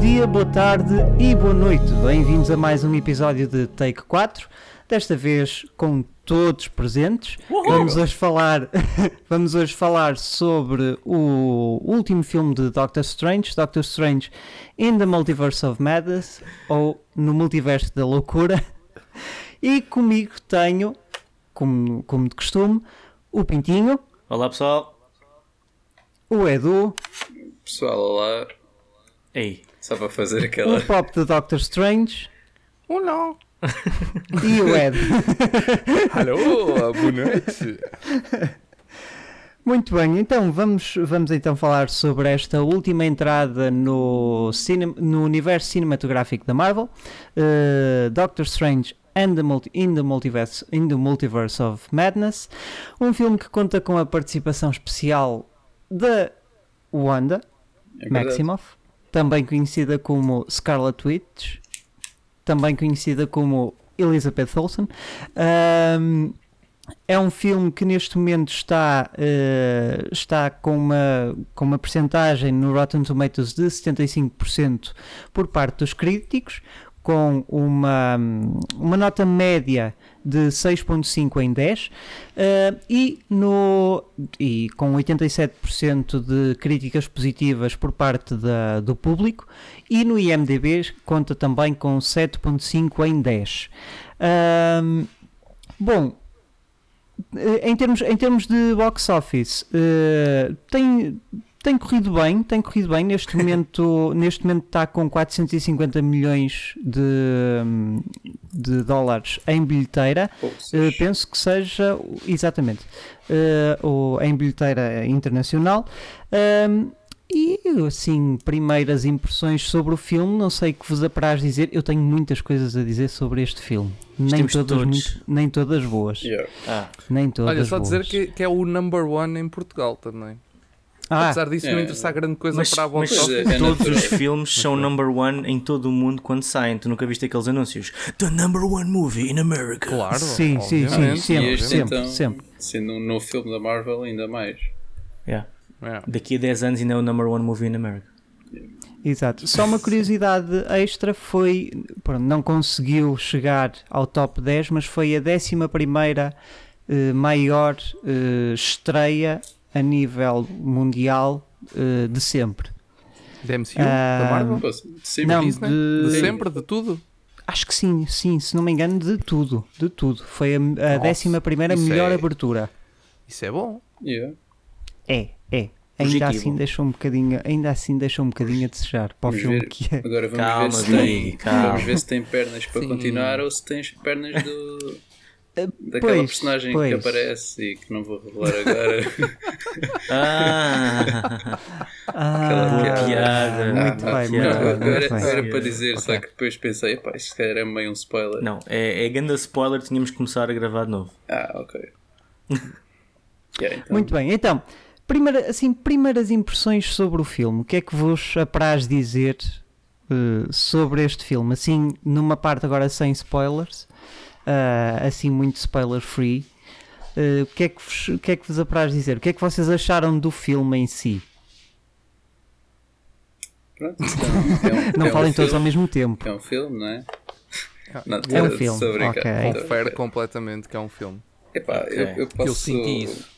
bom dia, boa tarde e boa noite. Bem-vindos a mais um episódio de Take 4. Desta vez com todos presentes. Vamos hoje falar, vamos hoje falar sobre o último filme de Doctor Strange, Doctor Strange in the Multiverse of Madness ou no Multiverso da Loucura. E comigo tenho, como, como de costume, o Pintinho, Olá pessoal. o Edu, Pessoal, olá. Ei. Só para fazer aquela. o Pop de Doctor Strange Oh não! e o Ed. Alô, boa noite! Muito bem, então vamos, vamos então falar sobre esta última entrada no, cine- no universo cinematográfico da Marvel, eh, Doctor Strange and the Multi- in, the Multiverse, in the Multiverse of Madness, um filme que conta com a participação especial da Wanda É. Maximoff, também conhecida como Scarlet Witch, também conhecida como Elizabeth Olsen. Ahm, é um filme que neste momento está, eh, está com uma, com uma percentagem no Rotten Tomatoes de 75% por parte dos críticos, com uma, uma nota média de 6.5 em 10 eh, e, no, e com 87% de críticas positivas por parte da, do público e no IMDB conta também com 7.5 em 10. Ahm, bom, eh, em termos, em termos de box office, eh, tem, tem corrido bem, tem corrido bem. Neste momento, neste momento está com 450 milhões de, de dólares em bilheteira. Uh, penso que seja exatamente uh, o, em bilheteira internacional. Um, e assim, primeiras impressões sobre o filme, não sei o que vos apraz dizer. Eu tenho muitas coisas a dizer sobre este filme, nem todas, muito- nem todas boas. Yeah. Ah, Nem todas Olha, só boas. dizer que, que é o number one em Portugal também. Ah, Apesar disso, não é. interessar grande coisa mas, para a box mas é, office. é todos os filmes são number one em todo o mundo quando saem. Tu nunca viste aqueles anúncios? The number one movie in America. Claro, sim, sim, sim, sempre, este sempre, então, sempre. sendo um novo filme da Marvel, ainda mais. Yeah. É. Daqui a 10 anos ainda é o number one movie in America. Exato. Só uma curiosidade extra foi, pronto, não conseguiu chegar ao top 10, mas foi a 11 primeira eh, maior eh, estreia a nível mundial eh, de sempre. Da MCU? Ah, da Marvel? Pô, sempre Não, Disney? de- De sempre? De tudo? Acho que sim, sim, se não me engano, de tudo, de tudo. Foi a, a 11 primeira melhor é- abertura. Isso é bom. Yeah. É, é. Ainda Positivo. assim deixou um bocadinho, ainda assim deixou um bocadinho a desejar para o Vamos filme ver. que é. Agora vamos Calma, ver se tem, calma. vamos ver se tem pernas para Sim. continuar ou se tens pernas do daquela pois, personagem pois. que aparece e que não vou revelar agora. Ah, Ah, Boa piada. Muito Ah, bem, piada. muito não, bem, agora muito bem. era para dizer, só Ok. que depois pensei, epá, isto se calhar é meio um spoiler. não, é, é grande spoiler, tínhamos que começar a gravar de novo. Ah, ok. Yeah, então, Muito bem, então, primeira, assim, primeiras impressões sobre o filme. O que é que vos apraz dizer eh, sobre este filme? Assim, numa parte agora sem spoilers, ah, assim, muito spoiler free. eh, o, que é que vos, o que é que vos apraz dizer? O que é que vocês acharam do filme em si? Pronto, então, é um, Não é um falem todos ao filme, mesmo tempo. É um filme, não é? Não, É um filme, estou a brincar, ok. estou a Confere completamente que é um filme. Epá, Ok. eu, eu posso, Eu senti isso.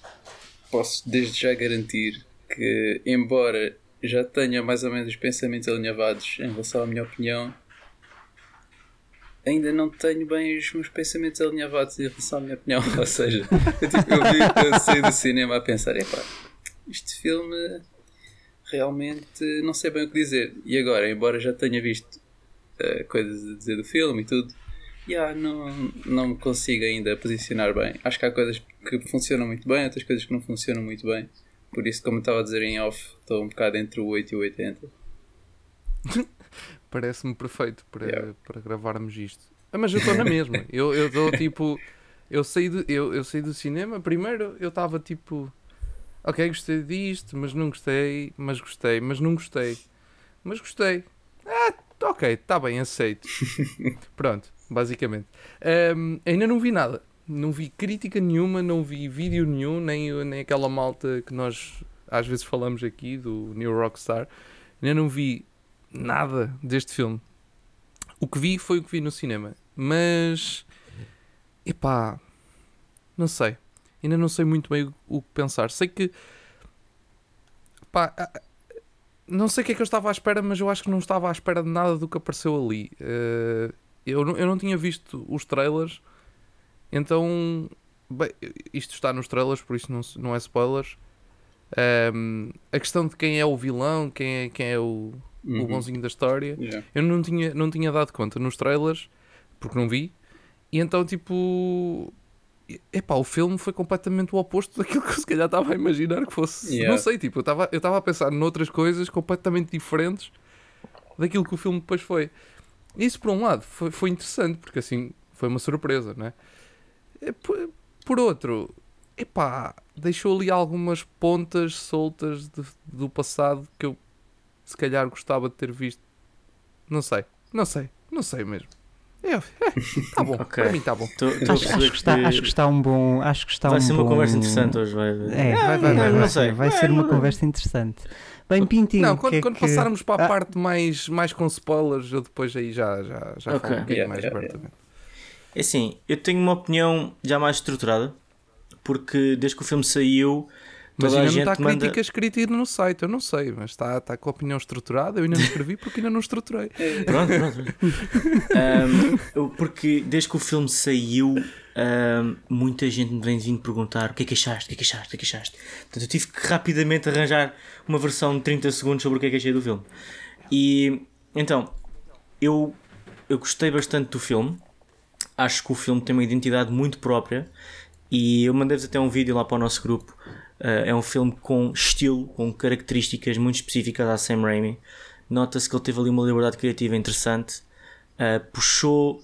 posso desde já garantir que, embora já tenha mais ou menos os pensamentos alinhavados em relação à minha opinião, ainda não tenho bem os meus pensamentos alinhavados em relação à minha opinião. Ou seja, eu, tipo, eu, vi, eu saí do cinema a pensar: epá, este filme realmente não sei bem o que dizer. E agora, embora já tenha visto eh, coisas a dizer do filme e tudo, yeah, não, não me consigo ainda posicionar bem. Acho que há coisas que funcionam muito bem, outras coisas que não funcionam muito bem. Por isso, como estava a dizer em off, estou um bocado entre o 8 e o 80. Parece-me perfeito para, Yeah. para gravarmos isto. Ah, mas eu estou na mesma. Eu dou tipo. Eu saí, do, eu, eu saí do cinema. Primeiro eu estava tipo. Ok, gostei disto, mas não gostei. Mas gostei, mas não gostei. Mas gostei. Ah, ok, está bem, aceito. Pronto, basicamente. Ahm, ainda não vi nada. Não vi crítica nenhuma, não vi vídeo nenhum, nem, nem aquela malta que nós às vezes falamos aqui do New Rockstar. Ainda não vi nada deste filme. O que vi foi o que vi no cinema. Mas. Epá. Não sei. Ainda não sei muito bem o, que pensar. Sei que. Pá, não sei o que é que eu estava à espera, mas eu acho que não estava à espera de nada do que apareceu ali. Eh, eu, não- eu não tinha visto os trailers, então. Bem, isto está nos trailers, por isso não, não é spoilers. Ehm, a questão de quem é o vilão, quem é, quem é o, o Uhum. bonzinho da história, Yeah. eu não tinha, não tinha dado conta nos trailers, porque não vi. E então, tipo. Epá, o filme foi completamente o oposto daquilo que eu se calhar estava a imaginar que fosse. Yeah. Não sei, tipo, eu estava eu a pensar noutras coisas completamente diferentes daquilo que o filme depois foi. Isso, por um lado, foi, foi interessante, porque assim foi uma surpresa, né? Por, por outro, epá, deixou ali algumas pontas soltas de- do passado que eu se calhar gostava de ter visto. Não sei, não sei, não sei mesmo. É, é, tá bom, Ok. para mim tá bom. Estou a Acho, acho que está, que acho que está um bom. Acho que está vai um ser uma bom- conversa interessante hoje. Vai, É, vai, vai, não, vai, não vai, sei. ser, vai É, ser uma não- conversa interessante. Bem, Pintinho, Não, que quando, é quando que- passarmos para a Ah, parte mais, mais com spoilers, eu depois aí já, já, já Ok. falo um bocadinho Yeah, mais yeah, abertamente. É assim, eu tenho uma opinião já mais estruturada, porque desde que o filme saiu, Mas ainda não está manda. crítica escrita no site, eu não sei, mas está, está com a opinião estruturada, eu ainda não escrevi porque ainda não estruturei. Pronto, pronto. Ahm, eu- porque desde que o filme saiu, ahm, muita gente me vem vindo perguntar o que é que achaste, o que é que achaste, o que é que achaste. Portanto, eu tive que rapidamente arranjar uma versão de 30 segundos sobre o que é que achei do filme. E então, eu, eu gostei bastante do filme. Acho que o filme tem uma identidade muito própria. E eu mandei-vos até um vídeo lá para o nosso grupo. Ah, é um filme com estilo, com características muito específicas à Sam Raimi. Nota-se que ele teve ali uma liberdade criativa interessante. Ah, puxou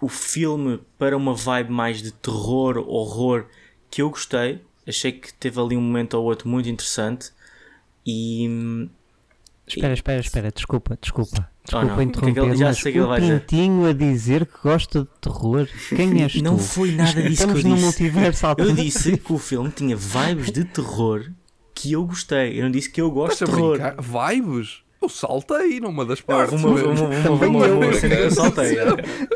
o filme para uma vibe mais de terror, horror, que eu gostei. Achei que teve ali um momento ou outro muito interessante. E hum, Espera, espera, espera, desculpa, desculpa. Desculpa não, o que é que ele- interromper, já mas sei que vai. Pintinho a dizer que gosta de terror. Quem és não tu? foi nada disso que Estamos eu no disse. multiverso Eu disse que o filme tinha vibes de terror que eu gostei. Eu não disse que eu gosto Estás de terror. brincar? Vibes? Eu saltei numa das Não, partes. Houve uma, uma, uma, uma, uma, cena que eu saltei.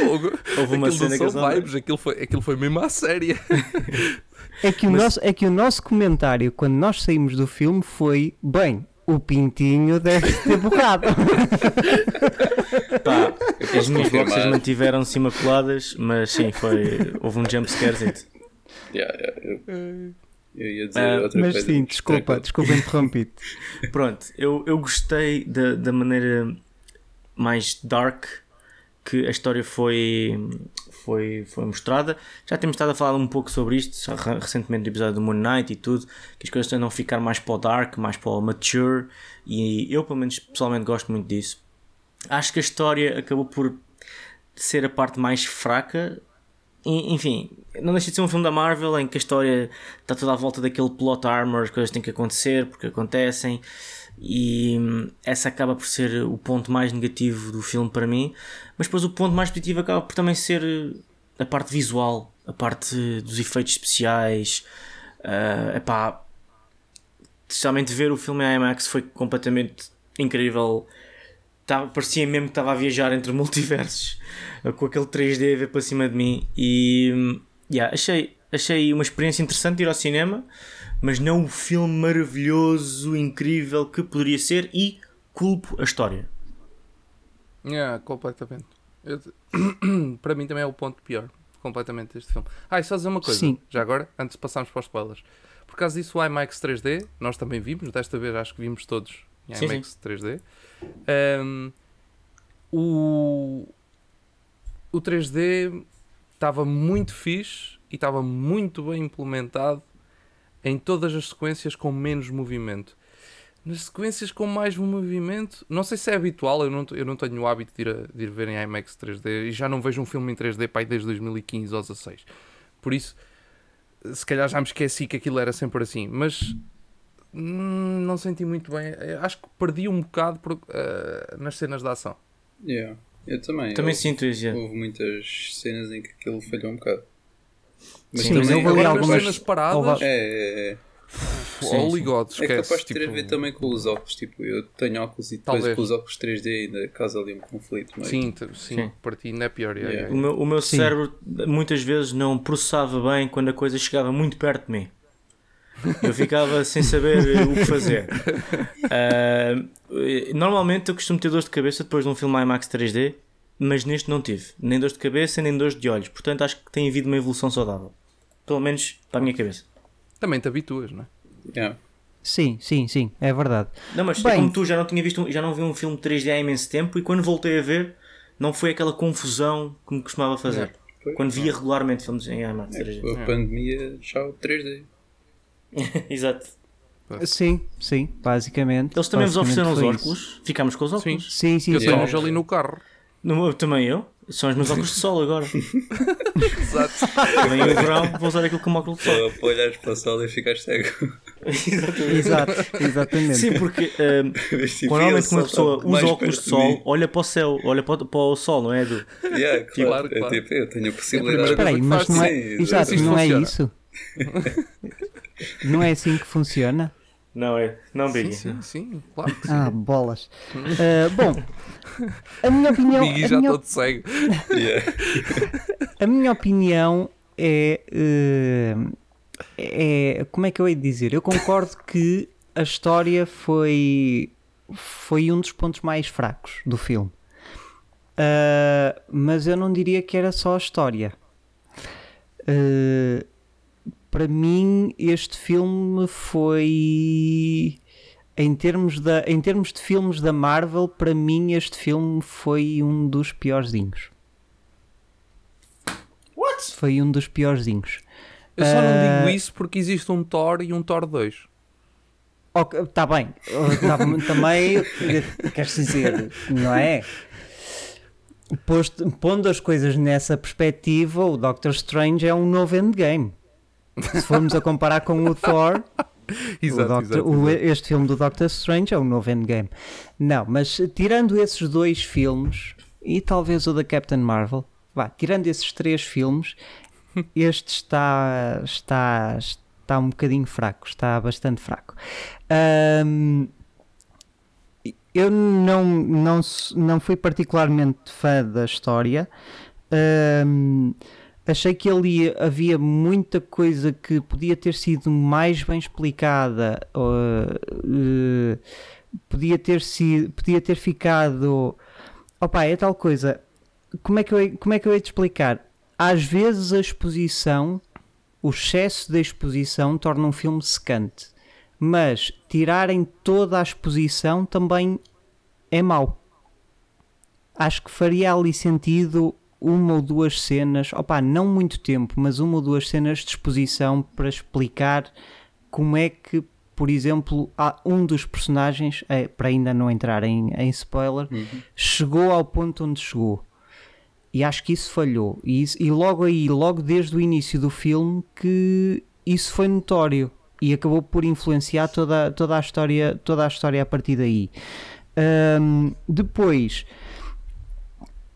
Fogo. Houve uma cena não que eu saltei. vibes, aquilo foi, aquilo foi mesmo à séria. É que, o Mas- nosso, é que o nosso comentário, quando nós saímos do filme, foi: bem, o Pintinho deve ter borrado. Pá, as minhas boxes mantiveram-se imaculadas, mas sim, foi, houve um jumpscare. Yeah, yeah, eu, eu ia dizer Ah, outra Mas coisa. sim, desculpa, desculpa interrompi-te. Pronto, eu, eu gostei da, da maneira mais dark que a história foi, foi, foi mostrada. Já temos estado a falar um pouco sobre isto recentemente no episódio do Moon Knight e tudo, que as coisas tendem a ficar mais para o dark, mais para o mature, e eu, pelo menos, pessoalmente gosto muito disso. Acho que a história acabou por ser a parte mais fraca. Enfim, não deixa de ser um filme da Marvel em que a história está toda à volta daquele plot armor, as coisas têm que acontecer porque acontecem, e hum, essa acaba por ser o ponto mais negativo do filme para mim. Mas depois o ponto mais positivo acaba por também ser eh, a parte visual, a parte dos efeitos especiais. Uh, epá, especialmente ver o filme em IMAX foi completamente incrível. Tava, parecia mesmo que estava a viajar entre multiversos com aquele 3D a ver para cima de mim. E hum, yeah, achei, achei uma experiência interessante ir ao cinema, mas não o filme maravilhoso, incrível que poderia ser. E culpo a história. Yeah, completamente. Eu- para mim também é o ponto pior, completamente, deste filme. Ah, e só dizer uma coisa, Sim. já agora, antes de passarmos para os spoilers. Por causa disso, o IMAX 3D, nós também vimos, desta vez acho que vimos todos em Sim, IMAX 3D. Um, o, o 3D estava muito fixe e estava muito bem implementado em todas as sequências com menos movimento. Nas sequências com mais movimento, não sei se é habitual, eu não, eu não tenho o hábito de ir, a- de ir ver em IMAX 3D e já não vejo um filme em 3D pai, desde 2015 ou 16. Por isso, se calhar já me esqueci que aquilo era sempre assim, mas hum, não senti muito bem. Eu Acho que perdi um bocado por- eh, nas cenas de ação. Yeah, eu também. Também houve, sinto isso. houve muitas cenas em que aquilo falhou um bocado. Mas Sim, também, houve Agora, algumas- nas cenas paradas, É, é, é. Sim, Holy sim. God, É esquece. capaz de ter tipo, a ver também com os óculos. Tipo, eu tenho óculos e depois Talvez. com os óculos 3D ainda causa ali um conflito. meio. Sim, t- sim, Sim. para ti não é pior. yeah, Yeah. O meu, o meu cérebro muitas vezes não processava bem quando a coisa chegava muito perto de mim. Eu ficava sem saber o que fazer. Eh, normalmente eu costumo ter dores de cabeça depois de um filme IMAX 3D, mas neste não tive. Nem dores de cabeça, nem dores de olhos. Portanto, acho que tem havido uma evolução saudável. Pelo menos para a minha cabeça. Também te habituas, não é? Yeah. Sim, sim, sim, é verdade. Não, mas é Bem. como tu já não tinha visto, um- já não vi um filme 3D há imenso tempo e quando voltei a ver, não foi aquela confusão que me costumava fazer. Foi. Quando via regularmente filmes em IMAX 3D. A pandemia já o 3D. Exato. Sim, sim, basicamente. Eles também vos basicamente ofereceram os óculos. Ficámos com os óculos. Sim, sim, Eu sim. tenho-os ali no carro. No- também eu. São os meus óculos de sol agora. Exato. Vem o verão, vou usar aquilo como óculos de sol. Para, para olhares para o sol e ficares cego. Exato, exatamente. Sim, porque ehm, Mas, tipo, normalmente o quando a sol pessoa usa óculos de sol, olha para o céu, olha para, o- para o sol, não é? Do... Yeah, claro, Claro, é tipo, eu tenho a É a possibilidade. primeira Espera aí, mas não é, Sim, exato, não é isso? Não é assim que funciona? Não é? Não, Sim, Biggie. sim, sim, claro que sim. Ah, bolas. Ah, bom, a minha opinião, Biggie a já minha, todo cego. Yeah. a minha opinião é, eh, é. Como é que eu hei de dizer? Eu concordo que a história foi, foi um dos pontos mais fracos do filme. Ah, mas eu não diria que era só a história. Ah, para mim, este filme foi. Em termos, da, em termos de filmes da Marvel, para mim este filme foi um dos piorzinhos. What? Foi um dos piorzinhos. Eu só não Ah. digo isso porque existe um Thor e um Thor 2. Ok, tá bem. Tá- também, queres dizer, não é? Posto, pondo as coisas nessa perspectiva, o Doctor Strange é um novo endgame. Se formos a comparar com o Thor, o Doctor- o- este filme do Doctor Strange é um novo endgame. Não, mas tirando esses dois filmes, e talvez o da Captain Marvel, vá, tirando esses três filmes, este está, está, está um bocadinho fraco, está bastante fraco. Ahm, eu não, não, não fui particularmente fã da história. Ahm, achei que ali havia muita coisa que podia ter sido mais bem explicada. ou, eh, podia ter sido, podia ter ficado. Opa, é tal coisa. Como é que eu, como é que eu explicar? Às vezes a exposição, o excesso da exposição torna um filme secante, mas tirarem toda a exposição também é mau. Acho que faria ali sentido uma ou duas cenas, opa, não muito tempo, mas uma ou duas cenas de exposição para explicar como é que, por exemplo, há um dos personagens, eh, para ainda não entrar em, em spoiler, chegou ao ponto onde chegou. E acho que isso falhou. E, isso- e logo aí, logo desde o início do filme, que isso foi notório e acabou por influenciar toda, toda, a, história, toda a história a partir daí. Ahm, depois,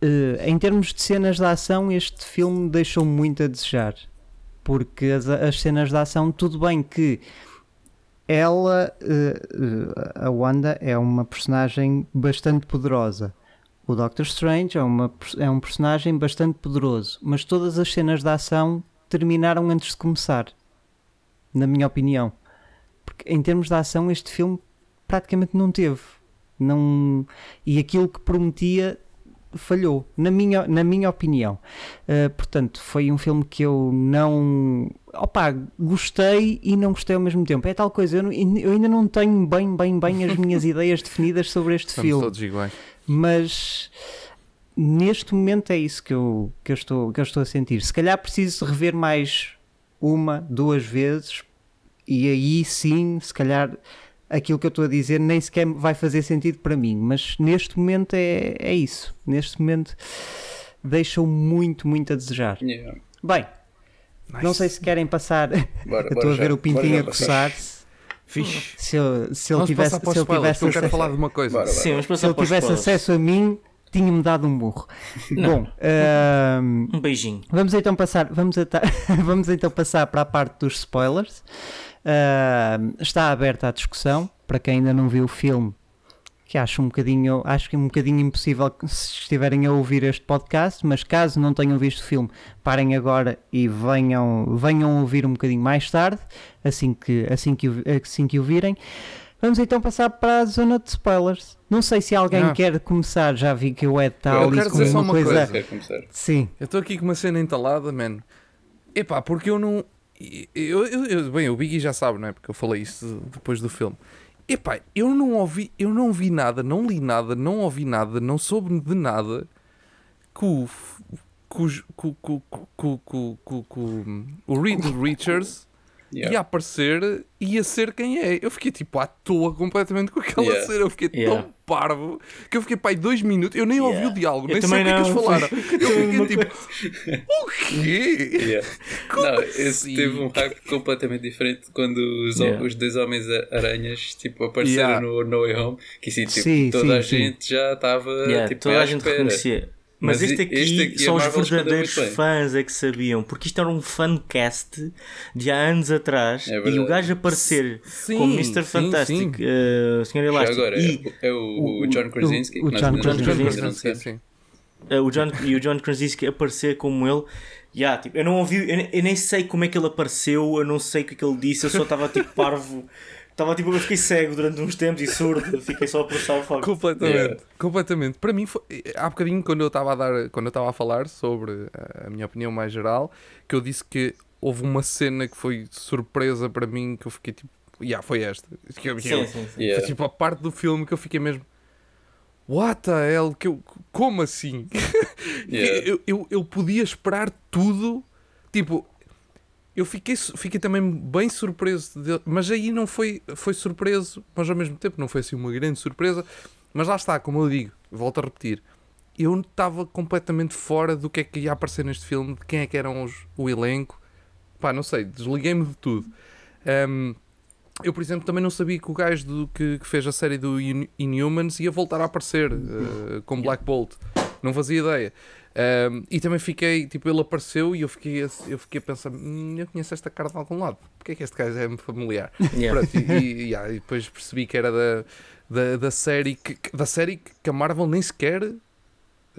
eh, em termos de cenas de ação, este filme deixou muito a desejar. Porque as, as cenas de ação, tudo bem que ela, eh, eh, a Wanda, é uma personagem bastante poderosa. O Doctor Strange é, uma, é um personagem bastante poderoso, mas todas as cenas de ação terminaram antes de começar, na minha opinião. Porque em termos de ação, este filme praticamente não teve. Não... E aquilo que prometia falhou, na minha, na minha opinião. Uh, portanto, foi um filme que eu não. Opa, gostei e não gostei ao mesmo tempo. É tal coisa, eu, não- eu ainda não tenho bem, bem, bem as minhas ideias definidas sobre este Estamos filme todos iguais. mas neste momento é isso que eu, que, eu estou, que eu estou a sentir. Se calhar preciso rever mais uma, duas vezes, e aí sim, se calhar aquilo que eu estou a dizer nem sequer vai fazer sentido para mim, mas neste momento é, é isso. Neste momento deixa-o muito, muito a desejar. Yeah. Bem, não sei se querem passar. Bora, estou a já, ver o bora pintinho já a coçar-se. Fixe. Se, eu, se ele tivesse, se ele tivesse eu quero acesso- falar de uma coisa. Bora, bora. Sim, se ele tivesse spoilers. acesso a mim, tinha-me dado um burro. Bom, ahm, Um beijinho. Vamos então passar, vamos, vamos então passar para a parte dos spoilers. Ah, está aberta a discussão para quem ainda não viu o filme, que acho um bocadinho, acho que é um bocadinho impossível se estiverem a ouvir este podcast, mas caso não tenham visto o filme, parem agora e venham, venham ouvir um bocadinho mais tarde, assim que, assim que, o- assim que o virem. Vamos então passar para a zona de spoilers. Não sei se alguém Ah. quer começar, já vi que o Ed está Eu ali quero com dizer só uma uma coisa. coisa. Sim, Eu estou aqui com uma cena entalada, man. Epá, porque eu não. Eu, eu, eu- bem, o Biggie já sabe, não é? Porque eu falei isso depois do filme. Epá, eu não ouvi, eu não vi nada, não li nada, não ouvi nada, não soube de nada que o. que o Reed Richards Yeah. ia aparecer e ia ser quem é. Eu fiquei tipo à toa completamente com aquela Yeah. cena. Eu fiquei Yeah. tão parvo que eu fiquei pai dois minutos. Eu nem ouvi Yeah. o diálogo, Eu nem sei o que é que eles falaram. Eu fiquei tipo, o quê? Não, assim? esse teve um hype completamente diferente quando os, Yeah. os dois Homens-Aranhas tipo, apareceram Yeah. no No Way Home, que assim, tipo, Sim, toda sim, a sim. gente já estava Yeah, tipo, toda à a gente espera. reconhecia. Mas, Mas este aqui, este aqui só os Marvel escondeu verdadeiros fãs é que sabiam, porque isto era um fancast de há anos atrás É e o gajo aparecer Sim, como Mr. sim, Fantastic, sim. uh, Sr. Já Elástico agora, e é, o, o John Krasinski, o que nós John não- Krasinski. Sim, sim. Uh, o John, e o John Krasinski aparecer como ele. Yeah, tipo, eu não ouvi, eu, eu nem sei como é que ele apareceu, eu não sei o que é que ele disse, eu só estava tipo parvo. Estava tipo, eu fiquei cego durante uns tempos e surdo, fiquei só a processar o facto. Completamente, Yeah. completamente. Para mim, foi, há bocadinho, quando eu estava a dar, quando eu estava a falar sobre a minha opinião mais geral, que eu disse que houve uma cena que foi surpresa para mim, que eu fiquei tipo, yeah, foi esta. Que eu- Sim, eu- sim, sim. Yeah. Foi tipo a parte do filme que eu fiquei mesmo. What the hell? Que eu, como assim? Yeah. eu, eu, eu podia esperar tudo. Tipo, eu fiquei, fiquei também bem surpreso. de- mas aí não foi, foi surpreso, mas ao mesmo tempo não foi assim uma grande surpresa. Mas lá está, como eu digo, volto a repetir. Eu estava completamente fora do que é que ia aparecer neste filme, de quem é que eram os, o elenco. Pá, não sei, desliguei-me de tudo. Ahm, eu, por exemplo, também não sabia que o gajo do, que, que fez a série do In- Inhumans ia voltar a aparecer eh, com Black Bolt. Não fazia ideia. Ahm, e também fiquei, tipo, ele apareceu e eu fiquei, a- eu fiquei a pensar: "Hum, eu conheço esta cara de algum lado. Porquê é que este gajo é familiar? Yeah. Pronto, e, e- yeah, e depois percebi que era da, da, da série que, da série que a Marvel nem sequer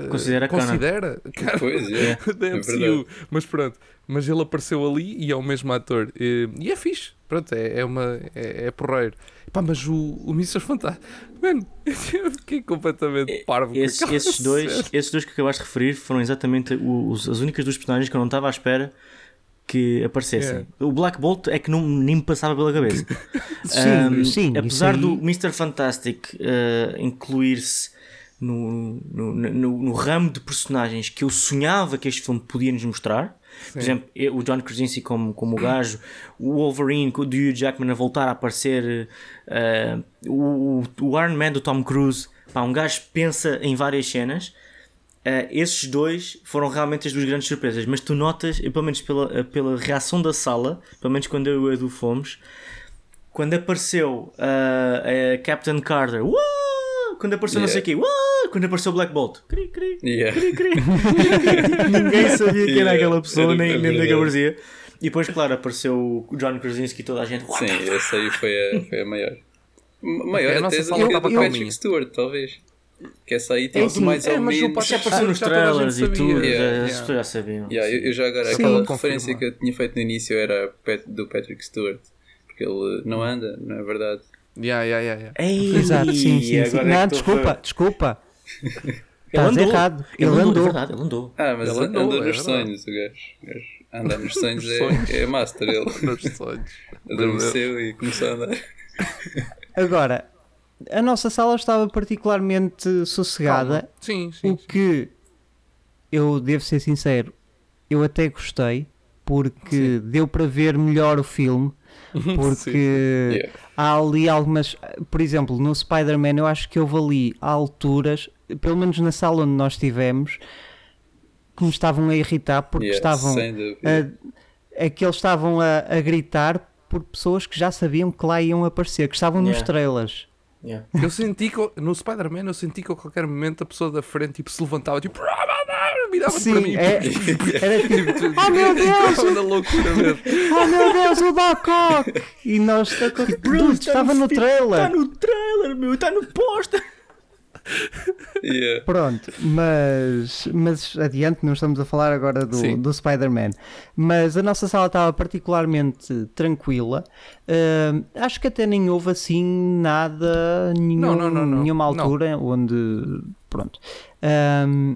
Considera canon. considera. Cara, Pois, é. da É MCU. verdade. mas pronto, mas ele apareceu ali e é o mesmo ator. E, e é fixe, pronto, é, é, uma, é, é porreiro. Pá, mas o, o Mr. Fantástico, mano, eu fiquei completamente parvo. com Esses, dois, esses dois que acabaste de referir foram exatamente os- as únicas duas personagens que eu não estava à espera que aparecessem. Yeah. O Black Bolt é que não, nem me passava pela cabeça. sim, Um, sim. apesar aí- do Mr. Fantastic uh, incluir-se no, no, no, no ramo de personagens que eu sonhava que este filme podia nos mostrar. Por Sim. exemplo, eu- o John Krasinski como, como o gajo, o Wolverine com o do Hugh Jackman a voltar a aparecer, uh, o, o Iron Man do Tom Cruise. Pá, um gajo pensa em várias cenas. Uh, esses dois foram realmente as duas grandes surpresas, mas tu notas, e pelo menos pela, pela reação da sala, pelo menos quando eu e o Edu fomos, quando apareceu uh, a Captain Carter, "Uau!" Quando apareceu não sei o quê, "Uau!" quando apareceu o Black Bolt, cri, cri, Yeah. cri, cri. ninguém sabia quem era Yeah, aquela pessoa, era- nem, nem verdade. aparecia. E depois, claro, apareceu o John Krasinski e toda a gente. "What Sim, the fuck?" essa aí foi a, foi a maior. Maior a até do que a. Patrick Stewart, talvez. Que essa aí tem É, mais é, ou mas o menos. Patrick Já apareceu nos trailers e tudo, Yeah, já- yeah. as pessoas já sabiam. Yeah, eu, eu já agora, Sim. aquela Confirmar. referência que eu tinha feito no início era do Patrick Stewart. Porque ele não anda, não é verdade? Yeah, yeah, yeah, yeah. Ei, Exato, sim, sim. sim. é Não, estou desculpa, a- desculpa. Estás andou. errado. Ele, Ele andou, andou. é verdade, ele andou. Ah, mas Ele andou, é nos verdade. sonhos, o gajo. O Andar nos sonhos. É, é master. Ele Nos sonhos. adormeceu e começou a andar. Agora, a nossa sala estava particularmente sossegada. Calma. Sim, O sim. sim. que eu devo ser sincero, eu até gostei porque deu para ver melhor o filme. Porque Yeah. há ali algumas, por exemplo, no Spider-Man, eu acho que houve ali alturas, pelo menos na sala onde nós estivemos, que me estavam a irritar porque Yeah, estavam a, é que eles estavam a, a gritar por pessoas que já sabiam que lá iam aparecer, que estavam nos Yeah. trailers. Yeah. Eu senti que no Spider-Man eu senti que a qualquer momento a pessoa da frente tipo, se levantava tipo mirava Sim, para mim. é- era tipo, oh meu Deus! Na loucura mesmo. oh meu Deus, o Doc Ock! E nós, Dude, estava no Está trailer. no trailer, meu, está no póster. Yeah. Pronto, mas, mas adiante, não estamos a falar agora do, Sim. do Spider-Man. Mas a nossa sala estava particularmente tranquila. Ah, acho que até nem houve assim nada, nenhum, Não, não, não, não. nenhuma Não. altura onde. Pronto. Ahm,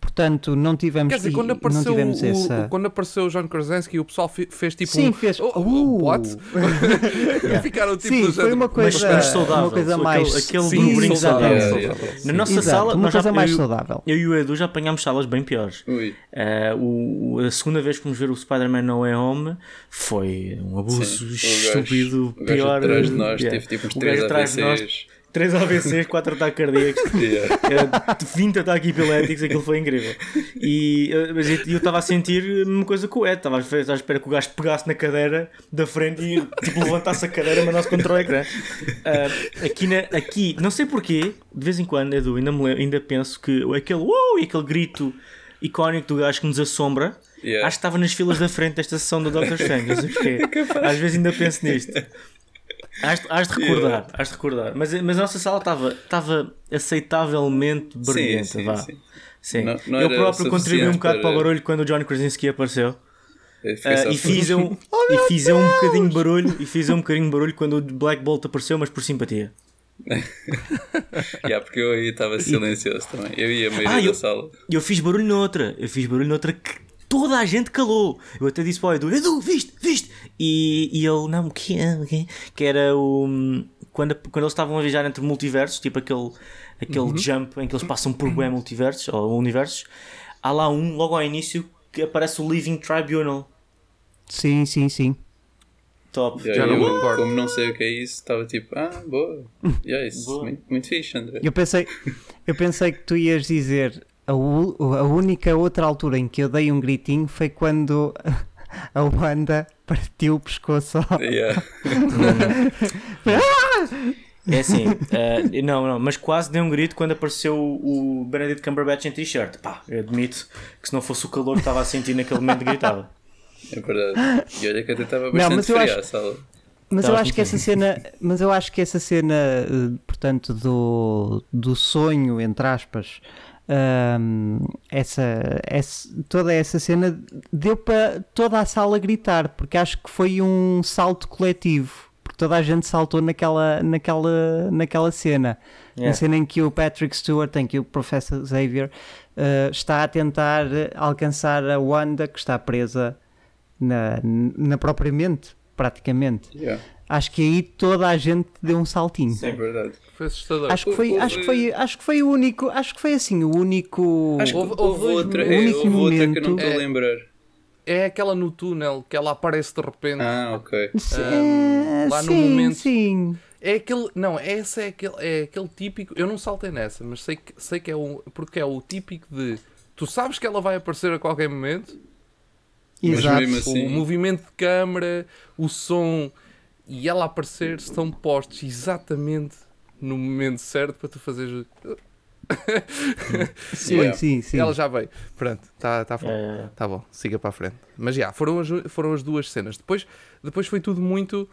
portanto, não tivemos, Quer dizer, quando não apareceu, tivemos o, essa. quando apareceu o John Krasinski, o pessoal fe- fez tipo Sim, um. fez. Oh, oh, Uh! what? Ficaram tipo Sim, foi uma coisa, mas saudável. uma coisa aquele, mais. aquele Sim, brinco saudável. saudável. Yeah, yeah. Na nossa Exato, sala, uma nós já, coisa mais eu, saudável. eu e o Edu já apanhámos salas bem piores. Ui. Eh, o, a segunda vez que fomos ver o Spider-Man No Way Home foi um abuso Sim. O gajo- estúpido, o gajo pior. atrás de nós yeah. teve tipo uns O 3 gajo atrás de nós, AVCs. 3 AVCs, 4 ataques cardíacos. Yeah. Era 20 ataques epiléticos, aquilo foi incrível. E eh, mas eu estava a sentir a mesma coisa que o Ed, estava à espera que o gajo pegasse na cadeira da frente e tipo, levantasse a cadeira e mandasse contra o ecrã. Ah, aqui, na, aqui, não sei porquê, de vez em quando, Edu, ainda, me ainda penso que aquele e aquele grito icónico do gajo que nos assombra. Yeah. Acho que estava nas filas da frente desta sessão do Doctor Strange, não sei porquê. Às vezes ainda penso nisto. Has, has de recordar, has de recordar. Mas, mas a nossa sala estava estava aceitavelmente barulhenta, sim, vá. sim. Sim. Não- não eu próprio contribuí um bocado para... para- o barulho quando o John Krasinski apareceu. Eu só e fiz um, e fiz um bocadinho de barulho e fiz um bocadinho de barulho quando o Black Bolt apareceu, mas por simpatia. Yeah, porque eu aí estava silencioso também. Eu e a maioria Ah, eu- da sala. E eu fiz barulho noutra, eu fiz barulho noutra que toda a gente calou. Eu até disse para o Edu, Edu, viste, viste? E, e ele, não, o que é? o quê?" Que era o. Quando, quando eles estavam a viajar entre multiversos, tipo aquele, aquele jump em que eles passam por bué multiversos, ou universos, há lá um, logo ao início, que aparece o Living Tribunal. Sim, sim, sim. Top. Já não eu, me recordo. como não sei o que é isso, estava tipo, ah, boa. Yeah, isso, Boa. Muito, muito fixe, André. Eu pensei, eu pensei que tu ias dizer a, a única outra altura em que eu dei um gritinho foi quando a Wanda partiu o pescoço. Yeah. É assim, eh, não, não, mas quase dei um grito quando apareceu o Benedict Cumberbatch em t-shirt. Pá, eu admito que se não fosse o calor que estava a sentir naquele momento, gritava. É verdade. E olha que até estava Não, bastante mas eu fria acho- a sala. Mas eu acho que essa cena, mas eu acho que essa cena, eh, portanto, do, do sonho, entre aspas, ahm, essa, essa- toda essa cena deu para toda a sala gritar, porque acho que foi um salto coletivo, porque toda a gente saltou naquela, naquela, naquela cena. Na Yeah. cena em que o Patrick Stewart, em que o Professor Xavier eh, está a tentar alcançar a Wanda que está presa na, na própria mente, praticamente. Yeah. Acho que aí toda a gente deu um saltinho. É verdade. Foi assustador. Acho que foi, Houve- acho que foi, acho que foi o único, acho que foi assim o único. Acho que Houve- houve, outra, é, O único houve outra que eu não momento- estou a É. lembrar. É aquela no túnel que ela aparece de repente. Ah, ok. Sim, Ahm, lá no sim, momento- sim. É aquele. Não, essa é aquele, é aquele típico. Eu não saltei nessa, mas sei que, sei que é um. Porque é o típico de. Tu sabes que ela vai aparecer a qualquer momento. Mas Exato. mesmo assim- O movimento de câmara, o som e ela aparecer estão postos exatamente no momento certo para tu fazeres. Sim, Yeah. sim, sim. Ela já veio. Pronto, está tá, bom. Eh, Tá bom, siga para a frente. Mas já, foram as, foram as duas cenas. Depois, depois foi tudo muito.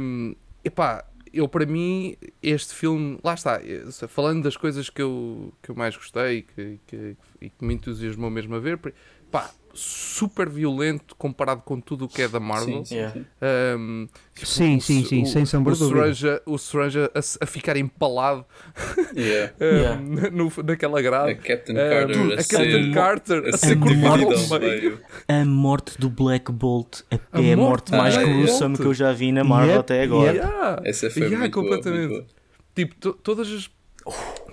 hum, epá, eu para mim, este filme, lá está, falando das coisas que eu, que eu mais gostei que, que, e que me entusiasmou mesmo a ver, pá, super violento comparado com tudo o que é da Marvel. Sim, sim, Yeah. Hum, tipo, Sim, o- sim, sim, o- sem sombra o de dúvida. Strange, o Strange a, a ficar empalado Yeah. hum, Yeah. no- naquela grade. A Captain Carter a a Captain ser, Carter a a ser cortada a morte do Black Bolt é, A é a morte morte mais Black gruesome que eu já vi na Marvel Yep, até agora. Yeah. Essa foi Yeah, muito boa, completamente. muito boa. Tipo, to- todas as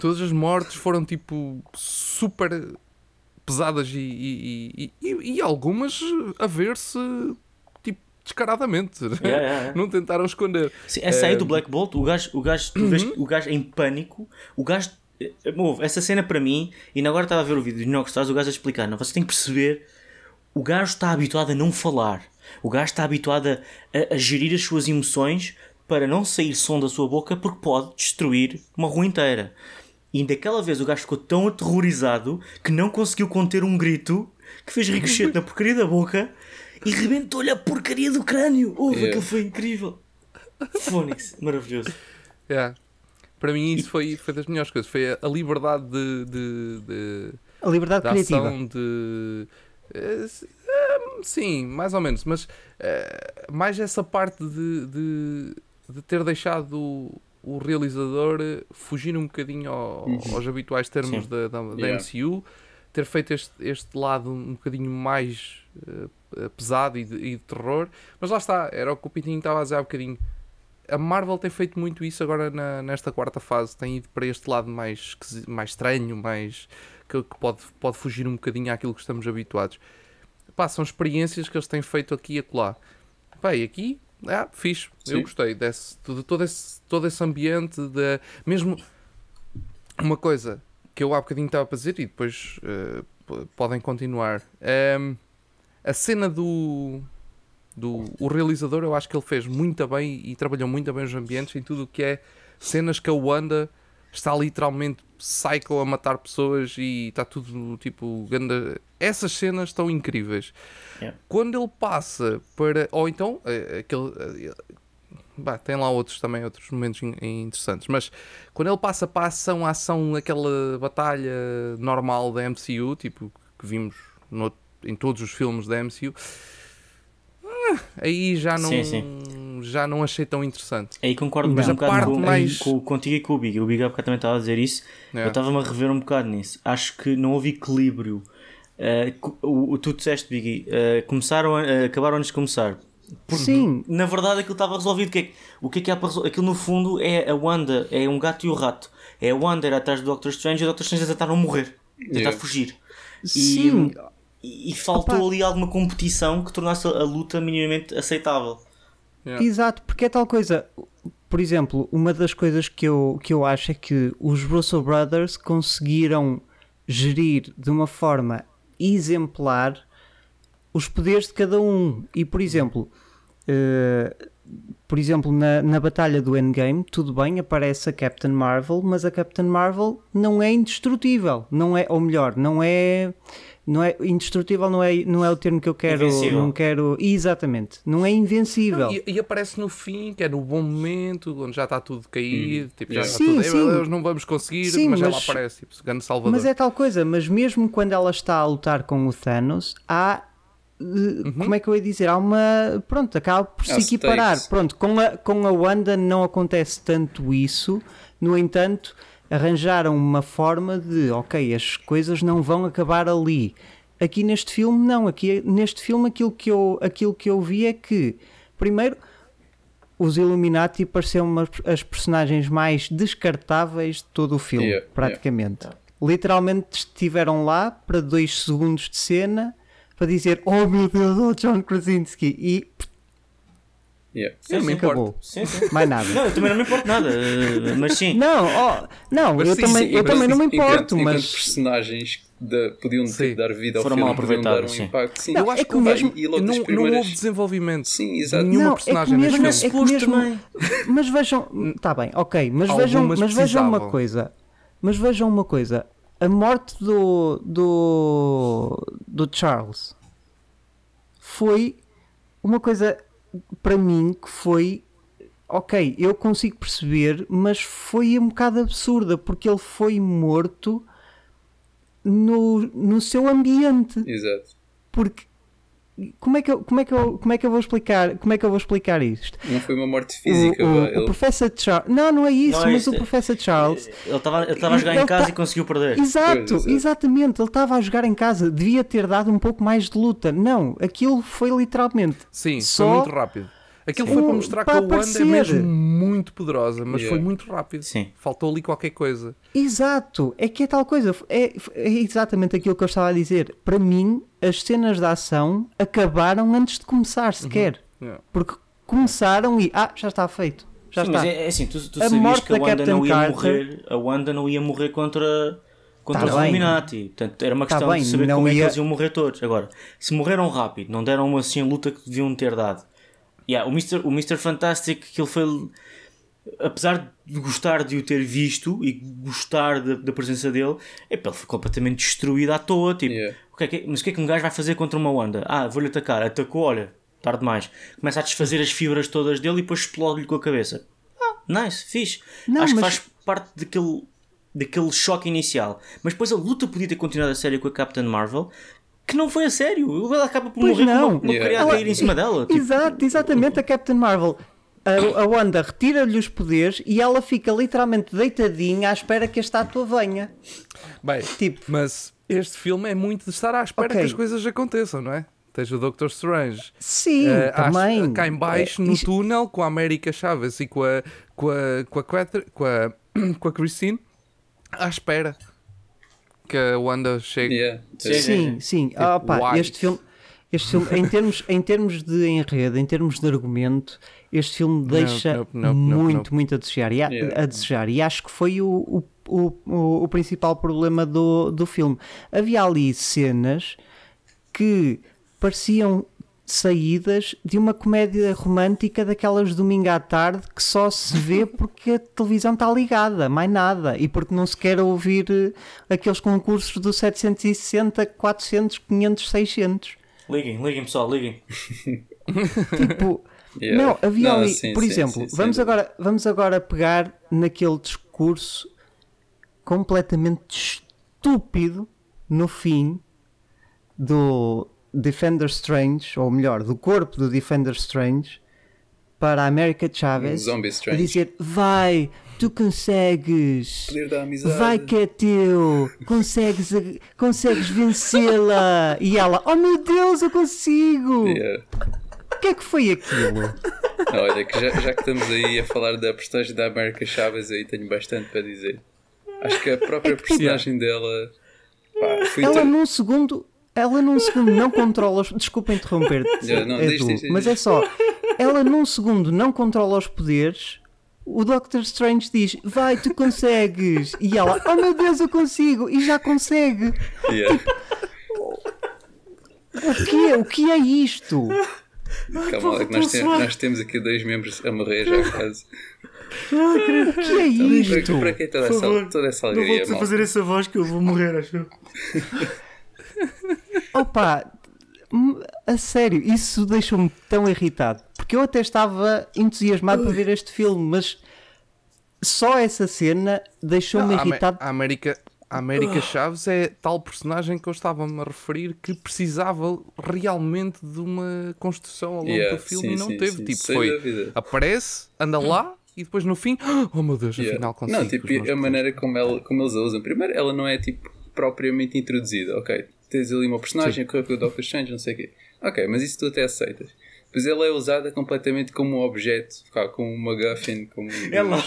todas as mortes foram tipo super pesadas e, e, e, e- algumas a ver-se tipo descaradamente. Yeah, yeah, yeah. Não tentaram esconder. Sim, essa aí do Black Bolt, o gajo, o gajo, tu vês o gajo em pânico, o gajo. eh, Ouve, essa cena para mim, e agora estava a ver o vídeo de Inox o gajo a explicar, não, você tem que perceber, o gajo está habituado a não falar, o gajo está habituado a, a- a gerir as suas emoções para não sair som da sua boca porque pode destruir uma rua inteira. E daquela vez o gajo ficou tão aterrorizado que não conseguiu conter um grito que fez ricochete na porcaria da boca e rebentou-lhe a porcaria do crânio. Ouve, Yeah. aquilo foi incrível. Fónix, maravilhoso. Yeah. Para mim isso foi, foi das melhores coisas. Foi a, a liberdade de, de, de, A liberdade de criativa. ação de... eh, eh, sim, mais ou menos. Mas eh, mais essa parte de, de, de ter deixado o, realizador eh, fugir um bocadinho ao- aos habituais termos Sim. da, da, da Yeah. MCU. Ter feito este, este lado um bocadinho mais eh, pesado e de, e de terror. Mas lá está, era o que o Pintinho estava a dizer há bocadinho. A Marvel tem feito muito isso agora na- nesta quarta fase. Tem ido para este lado mais, mais estranho, mais que, que pode, pode fugir um bocadinho àquilo que estamos habituados. Pá, são experiências que eles têm feito aqui e acolá. Pá, e aqui, ah, fixe. Eu gostei desse, de todo, esse, todo esse ambiente. De, mesmo uma coisa que eu há bocadinho estava para dizer e depois p- podem continuar. Ehm, a cena do, do o realizador, eu acho que ele fez muito bem e trabalhou muito bem os ambientes em tudo o que é cenas que a Wanda está literalmente psycho a matar pessoas e está tudo tipo ganda... essas cenas estão incríveis Yeah. quando ele passa para ou então eh, aquele eh, bah, tem lá outros também outros momentos in- interessantes mas quando ele passa para a ação a ação aquela batalha normal da MCU tipo que vimos no- em todos os filmes da MCU ah, aí já não Sim, já não achei tão interessante Aí concordo Mas um a bocado parte com, mais- com- contigo e com o Big. O Big há bocado também estava a dizer isso. É. Eu estava-me a rever um bocado nisso. Acho que não houve equilíbrio. Uh, o, o tu disseste, Biggie, uh, começaram, a- uh, acabaram antes de começar. Sim, Na verdade, aquilo estava resolvido. O que é, que- o que é que há para resolver? Aquilo no fundo é a Wanda, é um gato e o rato. É a Wanda ir atrás do Doctor Strange e o Doctor Strange a tentar não morrer, a tentar Yeah. fugir. sim. E, e faltou Opa. ali alguma competição que tornasse a luta minimamente aceitável. Yeah. Exato, porque é tal coisa. Por exemplo, uma das coisas que eu, que eu acho é que os Russo Brothers conseguiram gerir de uma forma exemplar os poderes de cada um. E, por exemplo, eh, por exemplo, na, na batalha do Endgame, tudo bem, aparece a Captain Marvel, mas a Captain Marvel não é indestrutível, não é, ou melhor, não é, não é indestrutível, não é, não é o termo que eu quero, Invencível. não quero, exatamente, não é invencível. E, e aparece no fim, que é no bom momento, onde já está tudo caído, tipo, já Yeah. está Sim, tudo, "Ei, meu sim. Deus, não vamos conseguir, Sim, mas, ela mas- aparece, tipo, grande salvador. Mas é tal coisa, mas mesmo quando ela está a lutar com o Thanos, há. eh, Como é que eu ia dizer? Há uma. Pronto, acaba por se equiparar. Pronto, com a, com a Wanda não acontece tanto isso, no entanto, arranjaram uma forma de, ok, as coisas não vão acabar ali. Aqui neste filme, não. Aqui neste filme, aquilo que eu, aquilo que eu vi é que, primeiro, os Illuminati pareciam uma- as personagens mais descartáveis de todo o filme, Yeah, praticamente. Literalmente estiveram lá para dois segundos de cena para dizer Oh meu Deus, oh John Krasinski e Yeah. Sim, sim. acabou. Sim, sim. mais nada. Não, eu também não me importo nada, uh, mas sim. Não, oh, não, Mas eu sim, também, sim, eu mas também não me importo, enquanto mas personagens da- podiam Sim. ter, dar vida ao Foram filme, mal podiam dar um sim. impacto. Sim, Não, eu acho é que, que mesmo- e logo não, não primeiras- houve desenvolvimento Sim, de exato. nenhuma Não, é que personagem mesmo- neste é filme. que suposto mesmo- também. mas vejam, está bem, ok, mas Algumas vejam, mas vejam uma coisa, mas vejam uma coisa, a morte do do do Charles foi uma coisa para mim que foi ok, eu consigo perceber, mas foi um bocado absurda porque ele foi morto no, no seu ambiente Exato. porque como é que eu, como é que eu, como é que eu vou explicar como é que eu vou explicar isto Não foi uma morte física. o, o, ele- o Professor Charles não não é isso Não é mas o é- Professor Charles Ele estava ele estava a jogar Ele em casa tá- e conseguiu perder. Exato, exato. exatamente. Ele estava a jogar em casa, devia ter dado um pouco mais de luta. Não, aquilo foi literalmente. Sim, Só- foi muito rápido. Aquilo Sim. foi para mostrar Para que a Wanda aparecer. é mesmo muito poderosa, mas Yeah. foi muito rápido. Sim. Faltou ali qualquer coisa. Exato, é que é tal coisa. É, é exatamente aquilo que eu estava a dizer. Para mim, as cenas de ação acabaram antes de começar sequer. Yeah. Porque começaram e. Ah, já está feito. Já Sim, está. mas é, é assim, tu, tu A sabias morte que a da Wanda não ia Carter- morrer, a Wanda não ia morrer contra, contra Tá os bem. Illuminati. Portanto, era uma Tá questão bem, de saber como é que ia- eles iam morrer todos. Agora, se morreram rápido, não deram assim a luta que deviam ter dado. Yeah, o, Mr., o Mr. Fantastic, que ele foi. Apesar de gostar de o ter visto e gostar da, da presença dele, epá, ele foi completamente destruído à toa. Tipo, Yeah. o que é que- mas o que é que um gajo vai fazer contra uma onda? Ah, vou-lhe atacar. Atacou, olha, tarde demais. Começa a desfazer as fibras todas dele e depois explode-lhe com a cabeça. Ah, nice, fixe. Não, Acho que mas- faz parte daquele, daquele choque inicial. Mas depois a luta podia ter continuado a sério com a Captain Marvel, que não foi a sério. Ela acaba por Pois morrer com não. uma, uma Yeah. criada a Ela- cair em cima dela. Tipo, Exato, exatamente a Captain Marvel. A, a Wanda retira-lhe os poderes e ela fica literalmente deitadinha à espera que a estátua venha. Bem, Tipo, mas este filme é muito de estar à espera Ok. que as coisas aconteçam, não é? Tens o Doctor Strange sim, às- também. cá em baixo É, no isto- túnel com a América Chaves e com a, com a, com a, com a, com a Christine à espera que a Wanda chegue. Yeah. Sim. Sim, sim. Ah, pá, why? este filme, este filme em, termos, em termos de enredo, em termos de argumento, este filme deixa nope, nope, nope, muito, nope. muito a desejar, e a, Yeah. a desejar. E acho que foi o, o, o, o, principal problema do, do filme. Havia ali cenas que pareciam saídas de uma comédia romântica daquelas de domingo à tarde que só se vê porque a televisão está ligada, mais nada, e porque não se quer ouvir eh, aqueles concursos do 760, 400, 500, 600. Liguem, liguem pessoal, liguem. Tipo, Yeah. não, havia Não, ali, sim, por sim, exemplo, sim, vamos, agora, vamos agora pegar naquele discurso completamente estúpido no fim do Defender Strange, ou melhor, do corpo do Defender Strange para a América Chavez zombie a dizer vai, tu consegues. Vai que é teu, consegues, consegues vencê-la. E ela, oh meu Deus, eu consigo. Yeah. O que é que foi aquilo? Não, olha, que já, já que estamos aí a falar da personagem da América Chaves, aí tenho bastante para dizer. Acho que a própria É que, tipo, personagem dela. Pá, foi Ela tão- num segundo, ela num segundo não controla os. Desculpa interromper-te, Já, não, Edu, diz, diz, diz, mas é só. Ela num segundo não controla os poderes. O Doctor Strange diz: Vai, tu consegues. E ela: Oh meu Deus, eu consigo. E já consegue. Yeah. O que, o que é isto? Calma lá, que nós, tem- nós temos aqui dois membros a morrer já quase. O que é isto? Para, para que toda essa, favor, toda essa Não alegria, a malta? fazer essa voz que eu vou morrer, acho eu. Opa, a sério, isso deixou-me tão irritado. Porque eu até estava entusiasmado para ver este filme, mas só essa cena deixou-me Não, irritado. a América, a América Chaves é tal personagem que eu estava-me a referir que precisava realmente de uma construção ao longo Yeah, do filme sim, e não sim, teve. sim, tipo, foi aparece, anda lá e depois no fim, oh meu Deus, Yeah. afinal consigo. Não, tipo, a poderes." maneira como, ela, como eles a usam. Primeiro, ela não é tipo propriamente introduzida, ok? Tens ali uma personagem que com o Doctor Strange, não sei o quê. Ok, mas isso tu até aceitas. Depois ela é usada completamente como um objeto, como uma MacGuffin, como um Ela.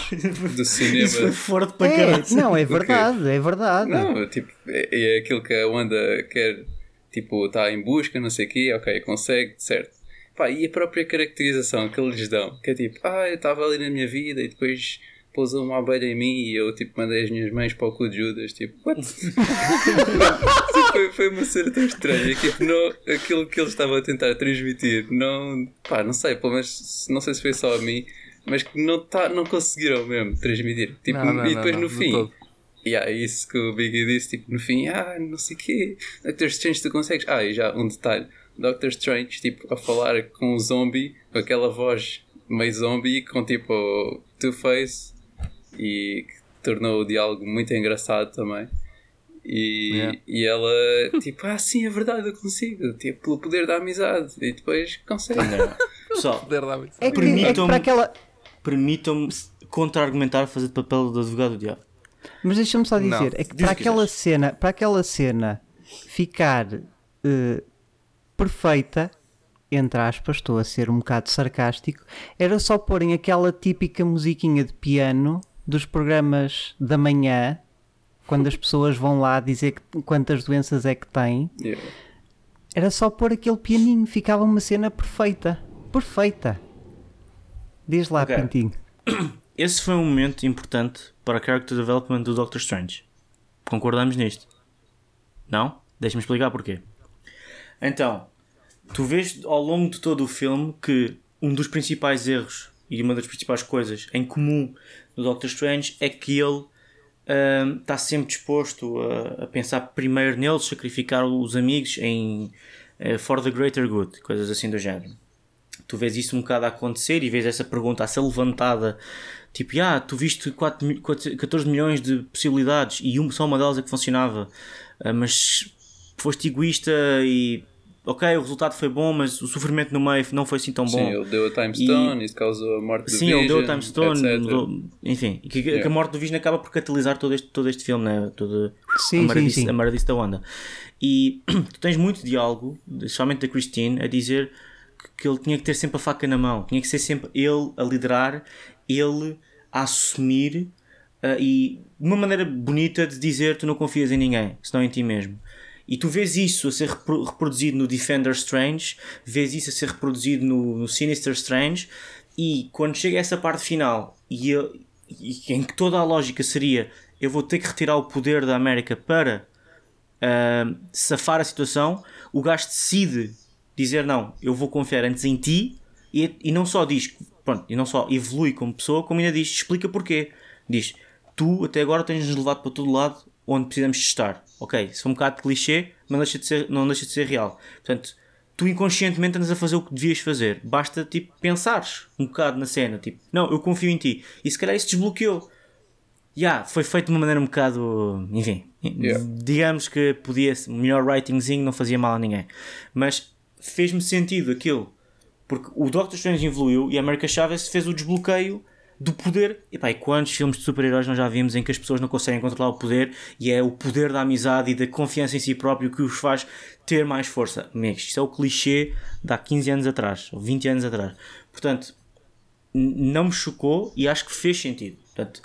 do cinema. Isso foi forte para É, caralho. não, é verdade, é verdade. Não, tipo, é, é aquilo que a Wanda quer, tipo, está em busca, não sei o quê, ok, consegue, certo. Pá, e a própria caracterização que eles dão, que é tipo, ah, eu estava ali na minha vida e depois pousou uma abelha em mim e eu, tipo, mandei as minhas mães para o cu de Judas, tipo, what? Foi, foi uma cena tão estranha, que tipo, não, aquilo que eles estavam a tentar transmitir, não, pá, não sei, pelo menos, não sei se foi só a mim, mas que não, tá, não conseguiram mesmo transmitir. Tipo, Não, não, e depois não, no fim, e é isso que o Biggie disse, tipo, no fim, ah, não sei o quê, Doctor Strange, tu consegues. Ah, e já um detalhe: Doctor Strange, tipo, a falar com um zombie, com aquela voz meio zombie, com tipo Two-Face, e que tornou o diálogo muito engraçado também. E, Yeah. e ela, tipo, ah, sim, é verdade, eu consigo, tipo, pelo poder da amizade, e depois consegue. Pessoal. É é Permitam-me- para aquela. permitam-me contra-argumentar fazer de papel do advogado do diabo. Mas deixa-me só dizer, Não, é que diz para que aquela quiseres. cena, para aquela cena ficar eh, perfeita, entre aspas, estou a ser um bocado sarcástico, era só porem aquela típica musiquinha de piano dos programas da manhã, quando as pessoas vão lá dizer que- quantas doenças é que têm, Yeah. era só pôr aquele pianinho, ficava uma cena perfeita. Perfeita. Diz lá, Ok. Pintinho. Esse foi um momento importante para a character development do Doctor Strange. Concordamos nisto? Não? Deixa-me explicar porquê. Então, tu vês ao longo de todo o filme que um dos principais erros e uma das principais coisas em comum do Doctor Strange é que ele está sempre disposto a, a pensar primeiro neles, sacrificar os amigos em eh, for the greater good, coisas assim do género. Tu vês isso um bocado a acontecer e vês essa pergunta a ser levantada, tipo, ah, tu viste 4, mi- 4 14 milhões de possibilidades e uma, só uma delas é que funcionava, ah, mas foste egoísta e ok, o resultado foi bom, mas o sofrimento no meio não foi assim tão bom. Sim, ele deu a Time Stone, isso causou a morte do Sim, ele deu a Vision, Time Stone, enfim, e que, que Yeah. a morte do Vision acaba por catalisar todo este, todo este filme, né? todo, a Sim, sim, maradice, sim. a maradice da onda. E tu tens muito diálogo, especialmente da Christine, a dizer que, que ele tinha que ter sempre a faca na mão, tinha que ser sempre ele a liderar, ele a assumir ah, e de uma maneira bonita de dizer tu não confias em ninguém, senão em ti mesmo. E tu vês isso a ser repro- reproduzido no Defender Strange, vês isso a ser reproduzido no, no Sinister Strange, e quando chega a essa parte final, e, ele- e em que toda a lógica seria eu vou ter que retirar o poder da América para ah, safar a situação, o gajo decide dizer não, eu vou confiar antes em ti, e, e não só diz, pronto, e não só evolui como pessoa, como ainda diz, explica porquê. Diz, tu até agora tens-nos levado para todo lado onde precisamos de estar. Ok, isso é um bocado de clichê, mas não deixa de ser, não deixa de ser real. Portanto, tu inconscientemente andas a fazer o que devias fazer. Basta, tipo, pensares um bocado na cena. Tipo, não, eu confio em ti. E se calhar isso desbloqueou. Já, foi feito de uma maneira um bocado. Enfim, Yeah. digamos que podia. Melhor writingzinho não fazia mal a ninguém. Mas fez-me sentido aquilo. Porque o Doctor Strange evoluiu e a América Chaves fez o desbloqueio do poder. E pá, e quantos filmes de super-heróis nós já vimos em que as pessoas não conseguem controlar o poder e é o poder da amizade e da confiança em si próprio que os faz ter mais força. Amigos, isto é o clichê de há 15 anos atrás, ou 20 anos atrás. Portanto, não me chocou e acho que fez sentido. Portanto,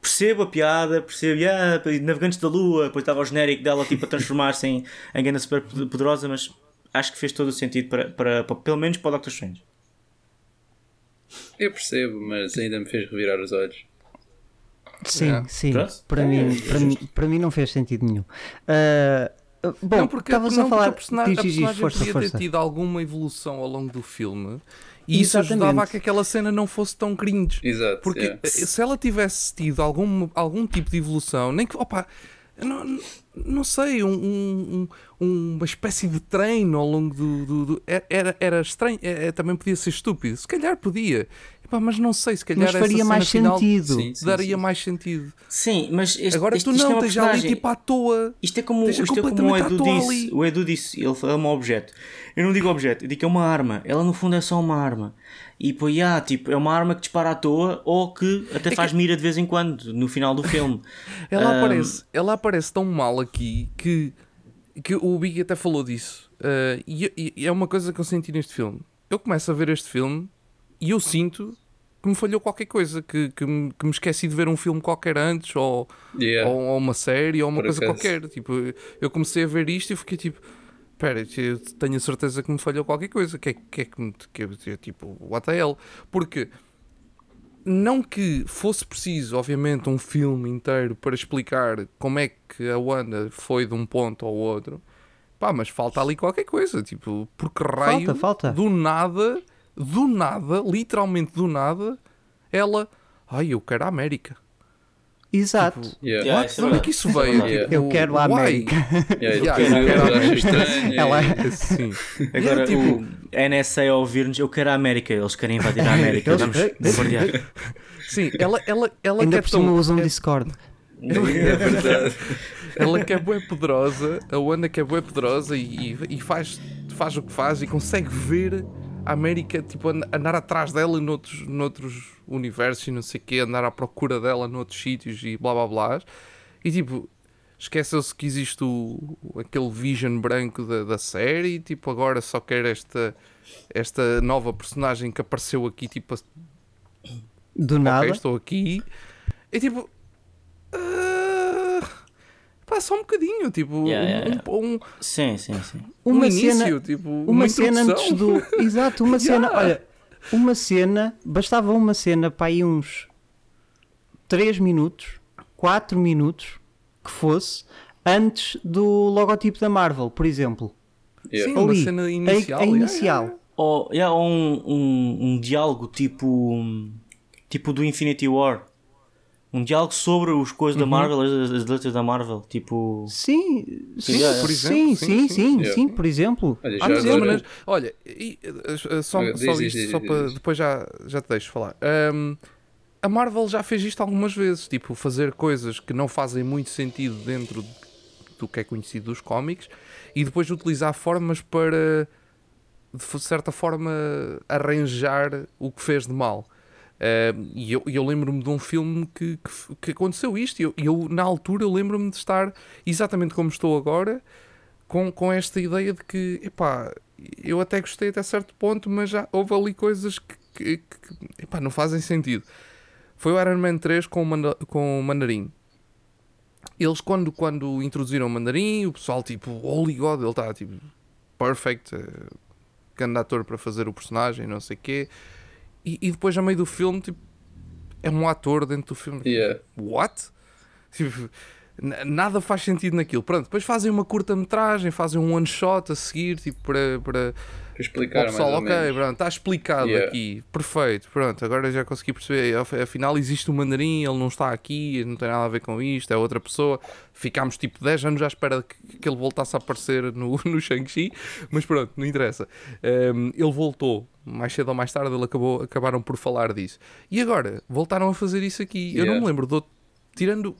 percebo a piada, percebo, ah, Navegantes da Lua, depois estava o genérico dela tipo a transformar-se em, em Super Poderosa, mas acho que fez todo o sentido para, para, para- pelo menos para o Doctor Strange. Eu percebo, mas ainda me fez revirar os olhos. Sim, É. sim. Pronto. Para, É, mim, é para, mim, para mim não fez sentido nenhum. Ah, bom, não, porque, estavas não, a porque falar. a personagem, Diz, a diz, diz, personagem força, podia força. ter tido alguma evolução ao longo do filme e isso Exatamente. ajudava a que aquela cena não fosse tão cringe. Exato. Porque yeah. eh, se ela tivesse tido algum, algum tipo de evolução, nem que, opa, não, não sei, um, um- um- uma espécie de treino ao longo do. do- do- era, era estranho, eh, eh, também podia ser estúpido, se calhar podia, Epá, mas não sei, se calhar Mas essa faria cena mais final sentido. Sim, sim, daria sim. mais sentido. Sim, mas este, Agora este- tu é não, tens ali personagem- tipo à toa. Isto é como, isto é como o Edu disse. ali. O Edu disse, ele é um objeto. Eu não digo objeto, eu digo que é uma arma. Ela no fundo é só uma arma. E pô, yeah, tipo, é uma arma que dispara à toa ou que até faz mira de vez em quando, no final do filme. Ela Ahm, aparece, ela aparece tão mal aqui que, que o Big até falou disso. E, e- e é uma coisa que eu senti neste filme. Eu começo a ver este filme e eu sinto que me falhou qualquer coisa, que, que, me, que me esqueci de ver um filme qualquer antes, ou, Yeah. ou, ou uma série, ou uma Por coisa acaso. qualquer. Tipo, eu comecei a ver isto e fiquei tipo. Espera, eu tenho a certeza que me falhou qualquer coisa. Que é que, é que, me- que tipo, what the hell? Porque não que fosse preciso, obviamente, um filme inteiro para explicar como é que a Wanda foi de um ponto ao outro, pá, mas falta ali qualquer coisa, tipo, porque raio, falta. do nada, do nada, literalmente do nada, ela, ai, eu quero a América. Exato. Yeah. Yeah, What? isso é De onde é que isso é veio? verdade. Tipo, Eu quero a? América. Yeah, Yeah, eu eu quero- acho estranho. Ela e- Sim. Agora, tipo- o NSA a ouvir-nos, eu quero a América, eles querem invadir a América, Eles- vamos bombardear. Sim, ela, ela, ela Ainda que é por cima tão- usam é- Discord. É verdade. Ela que é bué poderosa, a Wanda que é bué poderosa e, e- e faz, faz o que faz e consegue ver a América tipo, and- andar atrás dela noutros, noutros universos e não sei o quê, andar à procura dela noutros sítios e blá blá blá. E tipo, esqueceu-se que existe o, aquele vision branco da, da série e tipo, agora só quer esta, esta nova personagem que apareceu aqui, tipo, Do nada. estou aqui. É tipo. ah, pá, só um bocadinho, tipo, Yeah, um, yeah, yeah. um- um- Sim, sim, sim. um Uma início, cena, tipo, uma cena antes do. Exato, uma cena. Yeah. Olha, uma cena. Bastava uma cena para aí uns 3 minutos, 4 minutos que fosse antes do logotipo da Marvel, por exemplo. Yeah. Sim, uma Ali, cena A- inicial. A, yeah, inicial. yeah, ou, yeah, ou um, um, um diálogo tipo, tipo do Infinity War. Um diálogo sobre os coisas da Marvel, as, as letras da Marvel. Tipo. Sim, sim, yeah, por exemplo, sim, sim, sim, sim. sim, sim, por exemplo. Olha, Há agora- maneiras. Olha, e, uh, só, Diz, só diz, isto, diz, só diz, para diz. depois já, já te deixo falar. Um, a Marvel já fez isto algumas vezes, tipo, fazer coisas que não fazem muito sentido dentro do que é conhecido dos cómics e depois utilizar formas para, de certa forma, arranjar o que fez de mal. E eu, eu lembro-me de um filme que, que, que aconteceu isto, eu, eu, na altura eu lembro-me de estar exatamente como estou agora, com, com esta ideia de que, epá, eu até gostei até certo ponto, mas já houve ali coisas que, que, que, epá, não fazem sentido. Foi o Iron Man 3 com o, manda, com o Mandarim. Eles, quando, quando introduziram o Mandarim, o pessoal, tipo, holy god, ele está, tipo, perfect, eh, grande ator para fazer o personagem, não sei o quê. E, e depois, a meio do filme, tipo, é um ator dentro do filme. Yeah. What? Tipo, nada faz sentido naquilo. Pronto, depois fazem uma curta-metragem, fazem um one-shot a seguir, tipo, para, para, explicar o pessoal, ok, pronto, está explicado Yeah. aqui, perfeito, pronto, agora já consegui perceber, af- afinal existe o mandarim, ele não está aqui, não tem nada a ver com isto, é outra pessoa, ficámos tipo 10 anos à espera que, que ele voltasse a aparecer no, no Shang-Chi, mas pronto, não interessa. Um, ele voltou, mais cedo ou mais tarde ele acabou, acabaram por falar disso. E agora, voltaram a fazer isso aqui, eu não Yeah. me lembro outro, tirando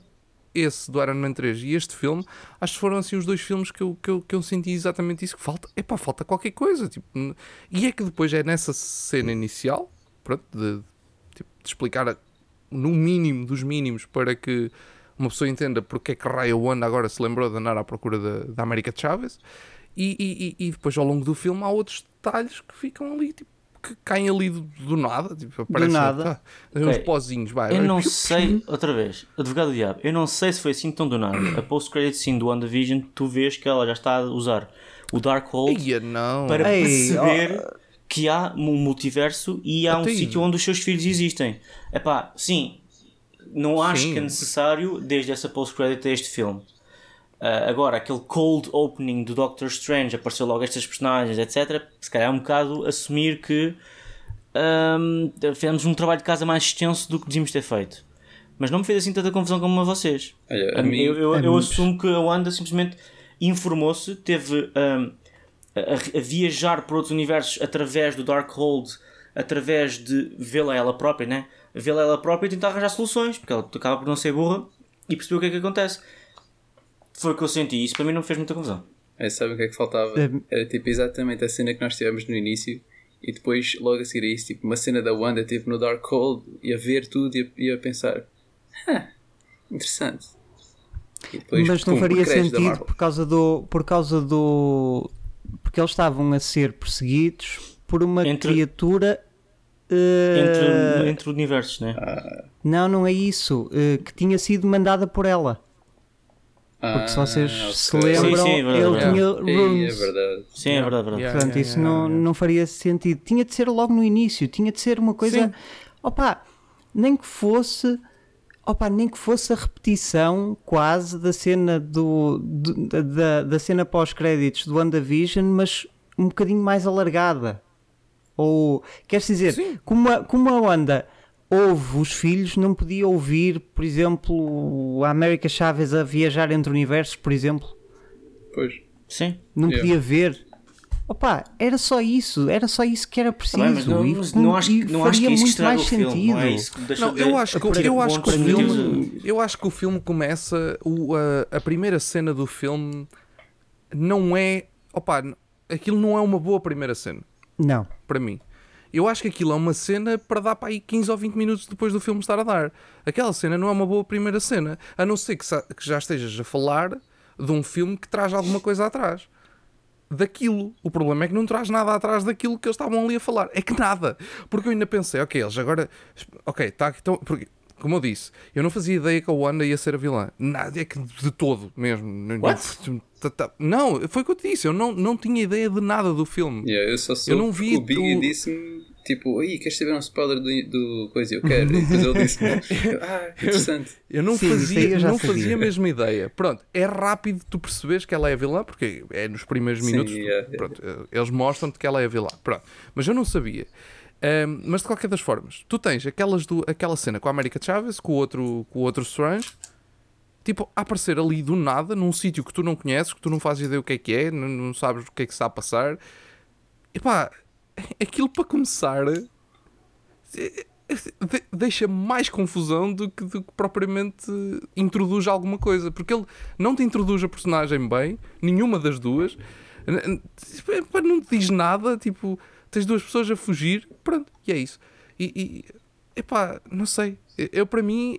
esse do Iron Man 3 e este filme, acho que foram assim os dois filmes que eu, que eu, que eu senti exatamente isso. Que falta, epá, falta qualquer coisa. Tipo, e é que depois é nessa cena inicial, pronto, de, tipo, de explicar a- no mínimo dos mínimos para que uma pessoa entenda porque é que Raya Wanda agora se lembrou de andar à procura da, da América de Chaves. E, e- e depois ao longo do filme há outros detalhes que ficam ali, tipo, que caem ali do, do nada. Tipo, aparecem, nada. tá, uns Ok. pozinhos, vai. Eu vai, não piu, sei, outra vez, advogado do diabo, eu não sei se foi assim tão do nada. A post-credit scene do WandaVision, tu vês que ela já está a usar o Darkhold para Ei, perceber que há um multiverso e há um sítio onde os seus filhos existem. Epá, sim, não acho Sim. que é necessário desde essa post-credit a este filme. Ah, agora, aquele cold opening do Doctor Strange, apareceu logo estas personagens, etc. Se calhar é um bocado assumir que ahm, fizemos um trabalho de casa mais extenso do que devíamos ter feito. Mas não me fez assim tanta confusão como a vocês. Olha, A a mim- eu eu, a eu mim- assumo que a Wanda simplesmente informou-se, teve a, a- a viajar por outros universos através do Darkhold, através de vê-la ela própria, né? Vê-la ela própria e tentar arranjar soluções, porque ela acaba por não ser burra e perceber o que é que acontece. Foi o que eu senti, isso para mim não me fez muita confusão. é, sabe o que é que faltava? É- Era tipo exatamente a cena que nós tivemos no início e depois logo a seguir a isso, tipo uma cena da Wanda tipo no Darkhold e a ver tudo e a, e a pensar ah, interessante. E depois, mas não pum, faria sentido por causa do por causa do porque eles estavam a ser perseguidos por uma Entre- criatura eh, Entre, entre universos, né? não não é isso eh, que tinha sido mandada por ela porque se vocês Ah, se lembram Sim, sim, é verdade, ele é tinha Ei, é runes verdade. Sim, é verdade, é verdade. Yeah, Portanto, yeah, isso yeah, não, yeah. não faria sentido. Tinha de ser logo no início, tinha de ser uma coisa. Sim. Opa, nem que fosse. Opa, nem que fosse a repetição quase da cena do, do- da- da, da cena pós-créditos do WandaVision, mas um bocadinho mais alargada. Ou queres dizer, Sim. como a, como a Wanda ouve os filhos, não podia ouvir, por exemplo, a América Chaves a viajar entre universos, por exemplo Pois. Sim. não Yeah. podia ver. Opa, era só isso, era só isso que era preciso. Tá bem, mas não, e, não acho, que- não acho que faria é isso que muito mais o filme. sentido. Não, é isso que deixa Não, de- eu acho que, eu acho que o filme, eu acho que o filme começa, o, a, a primeira cena do filme não é, opa, aquilo não é uma boa primeira cena, Não, para mim. Eu acho que aquilo é uma cena para dar para aí 15 ou 20 minutos depois do filme estar a dar. Aquela cena não é uma boa primeira cena, a não ser que, já estejas a falar de um filme que traz alguma coisa atrás. Daquilo. O problema é que não traz nada atrás daquilo que eles estavam ali a falar. É que nada. Porque eu ainda pensei, ok, eles agora. Ok, tá, então. Porque, como eu disse, eu não fazia ideia que a Wanda ia ser a vilã. Nada, é que de todo mesmo. What? Tá, tá. Não, foi o que eu te disse. Eu não, não tinha ideia de nada do filme. Yeah, eu só soube não vi o Biggie o- disse-me tipo, aí queres saber um spoiler do, do coisa? Eu quero. E depois ele disse, ah, que interessante. Eu não Sim, fazia, eu já não sabia. fazia a mesma ideia. Pronto, é rápido tu perceberes que ela é a vilã, porque é nos primeiros Sim, minutos. yeah, yeah. pronto, eh, eles mostram-te que ela é a vilã. Pronto. Mas eu não sabia. Ahm, mas de qualquer das formas, tu tens aquelas do, aquela cena com a América Chaves, com o outro, com o outro Strange, tipo, aparecer ali do nada, num sítio que tu não conheces, que tu não fazes ideia o que é que é, não, não sabes o que é que está a passar. Epá, aquilo para começar de- deixa mais confusão do que, do que propriamente introduz alguma coisa. Porque ele não te introduz a personagem bem, nenhuma das duas, epá, não te diz nada, tipo, tens duas pessoas a fugir, pronto, e é isso. E, e epá, não sei, eu para mim.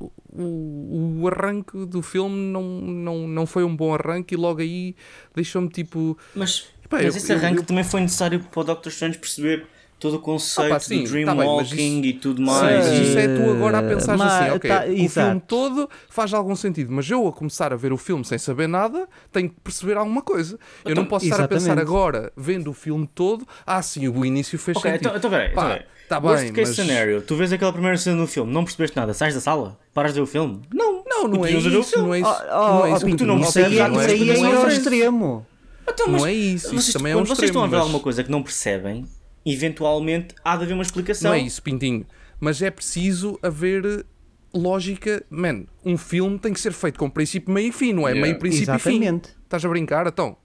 O, o arranque do filme não, não, não foi um bom arranque e logo aí deixou-me tipo. Mas, Epá, mas eu- esse eu- arranque eu- também foi necessário para o Doctor Strange perceber todo o conceito Ah, pá, sim, do tá mas Dreamwalking isso- e tudo Sim, mais. mas e- isso é tu agora a pensar Mas, assim, ok, tá, o exato. filme todo faz algum sentido, mas eu a começar a ver o filme sem saber nada, tenho que perceber alguma coisa. Eu não Então, posso estar a pensar exatamente. agora, vendo o filme todo, ah sim, o início fez Ok, sentido. então, então peraí. Pá, então peraí. tá Worst bem, case mas- scenario, tu vês aquela primeira cena do filme, não percebeste nada, sais da sala, paras de ver o filme? Não, Não, não é o isso, filme. não é isso. Oh, não é oh, isso. Pinto, tu não isso aí, percebes, é- não isso é aí é ir ao diferente. extremo. Então, Não mas é isso, isso vocês, também é um quando vocês estão a ver extremo, alguma mas- coisa que não percebem, eventualmente há de haver uma explicação. Não é isso, Pintinho. Mas é preciso haver lógica. Man, um filme tem que ser feito com princípio, meio e fim, não é? Yeah. Meio, princípio e fim. Exatamente. Estás a brincar? Então.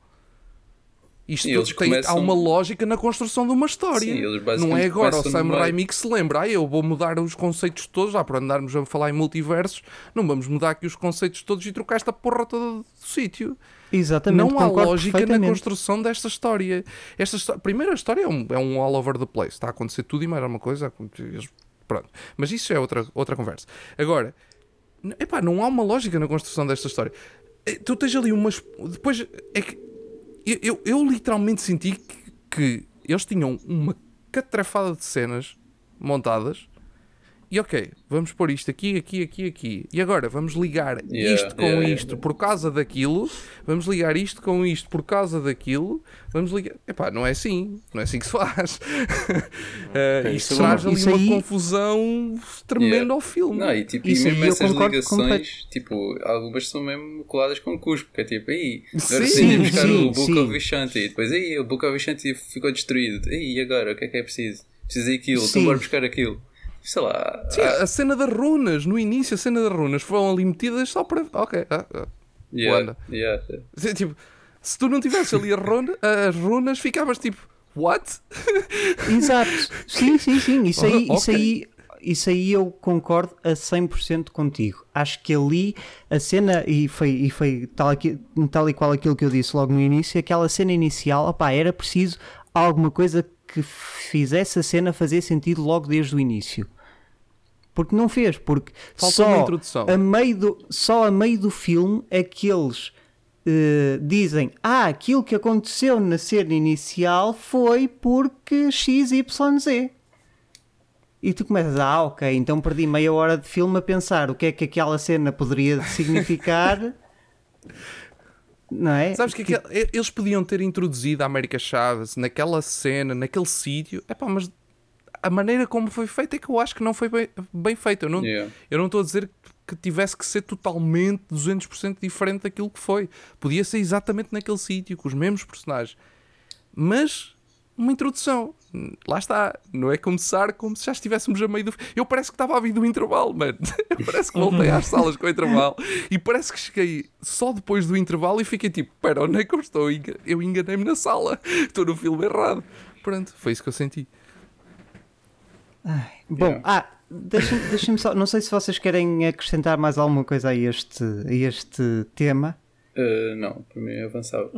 Isto eles tem, começam- há uma lógica na construção de uma história. Sim, eles não é agora o Sam. Raimi que se lembra, ah, eu vou mudar os conceitos todos, já para andarmos a falar em multiversos, não vamos mudar aqui os conceitos todos e trocar esta porra toda do sítio. Exatamente. não há lógica na construção desta história. Esta histó- Primeiro, a história é um, é um all over the place. Está a acontecer tudo e mais alguma coisa. Pronto. Mas isso é outra, outra conversa. Agora, epá, não há uma lógica na construção desta história. Eh, Tu tens ali umas. Depois, é que. Eu, eu, eu literalmente senti que, que eles tinham uma catrafada de cenas montadas. E ok, vamos pôr isto aqui, aqui, aqui, aqui. E agora vamos ligar Yeah, isto com yeah, yeah, isto por causa daquilo. Vamos ligar isto com isto por causa daquilo. Vamos ligar. Epá, não é assim. Não é assim que se faz. Eh, Ok, isto isso é traz ali Isso uma aí- confusão tremenda Yeah. ao filme. Não, e tipo, Isso e mesmo essas ligações, tipo, algumas são mesmo coladas com cuspo, que é tipo, aí, agora Sim, buscar sim, o Book sim. of Vishanti, e depois aí, o Book of Vishanti ficou destruído, aí, e agora, o que é que é preciso? Precisa daquilo, Sim. então bora buscar aquilo. Sei lá, Sim, a cena das runas, no início, a cena das runas foram ali metidas só para. Ok, ah, ah. yeah, yeah, yeah. Tipo, se tu não tivesse ali a runa- as runas, ficavas tipo, what? Exato. Sim, sim, sim. Isso aí, Ah, isso aí, isso aí eu concordo a 100% contigo. Acho que ali a cena, e foi, e foi tal, aqui, tal e qual aquilo que eu disse logo no início, aquela cena inicial, opá, era preciso alguma coisa que fizesse a cena fazer sentido logo desde o início. Porque não fez, porque Faltou só uma introdução. a meio do, só a meio do filme é que eles eh, dizem ah, aquilo que aconteceu na cena inicial foi porque XYZ. E tu começas, ah, ok, então perdi meia hora de filme a pensar o que é que aquela cena poderia significar. Não é? Sabes que aquele- e- eles podiam ter introduzido a América Chaves naquela cena, naquele sítio, epá, mas a maneira como foi feita é que eu acho que não foi bem, bem feita. Eu não Yeah. estou a dizer que tivesse que ser totalmente 200% diferente daquilo que foi. Podia ser exatamente naquele sítio, com os mesmos personagens. Mas uma introdução. Lá está. Não é começar como se já estivéssemos a meio do. Eu parece que estava a vir do intervalo, mano. Parece que voltei às salas com o intervalo e parece que cheguei só depois do intervalo e fiquei tipo: Pera, onde é que eu estou? Eu enganei-me na sala. Estou no filme errado. Pronto, foi isso que eu senti. Bom, Yeah. ah, deixem- deixem-me só. Não sei se vocês querem acrescentar mais alguma coisa a este, a este tema. Uh, não, para mim avançava.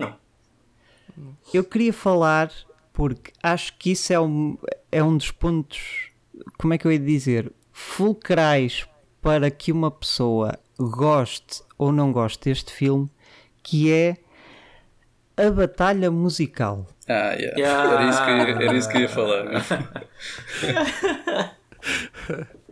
Eu queria falar, porque acho que isso é um, é um dos pontos, como é que eu ia dizer, fulcrais para que uma pessoa goste ou não goste deste filme, que é a batalha musical. Ah, yeah. Yeah. Era, isso que, eu- era isso que eu ia falar.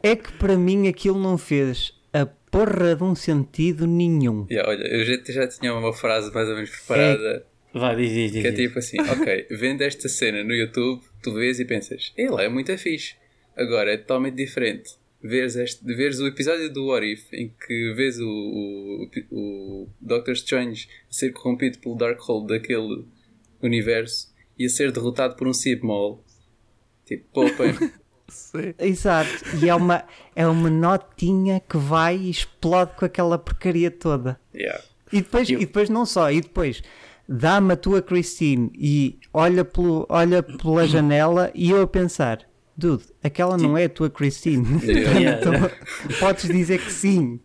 É que para mim aquilo não fez a porra de um sentido nenhum. Yeah, olha, eu já, já tinha uma frase mais ou menos preparada. Vai, diz, diz, diz. Que é tipo assim, ok, vendo esta cena no YouTube, tu vês e pensas, ele é muito fixe. Agora é totalmente diferente. Veres, este, veres o episódio do What If em que vês o, o, o Doctor Strange ser corrompido pelo Darkhold daquele universo e a ser derrotado por um Sibmol. Tipo, poupem. Sim. Exato. E é uma, é uma notinha que vai e explode com aquela porcaria toda. yeah. E depois, Eu- e depois não só, e depois dá-me a tua Christine e olha, pelo, olha pela janela e eu a pensar, dude, aquela não é a tua Christine. Yeah. Yeah. Então, podes dizer que sim.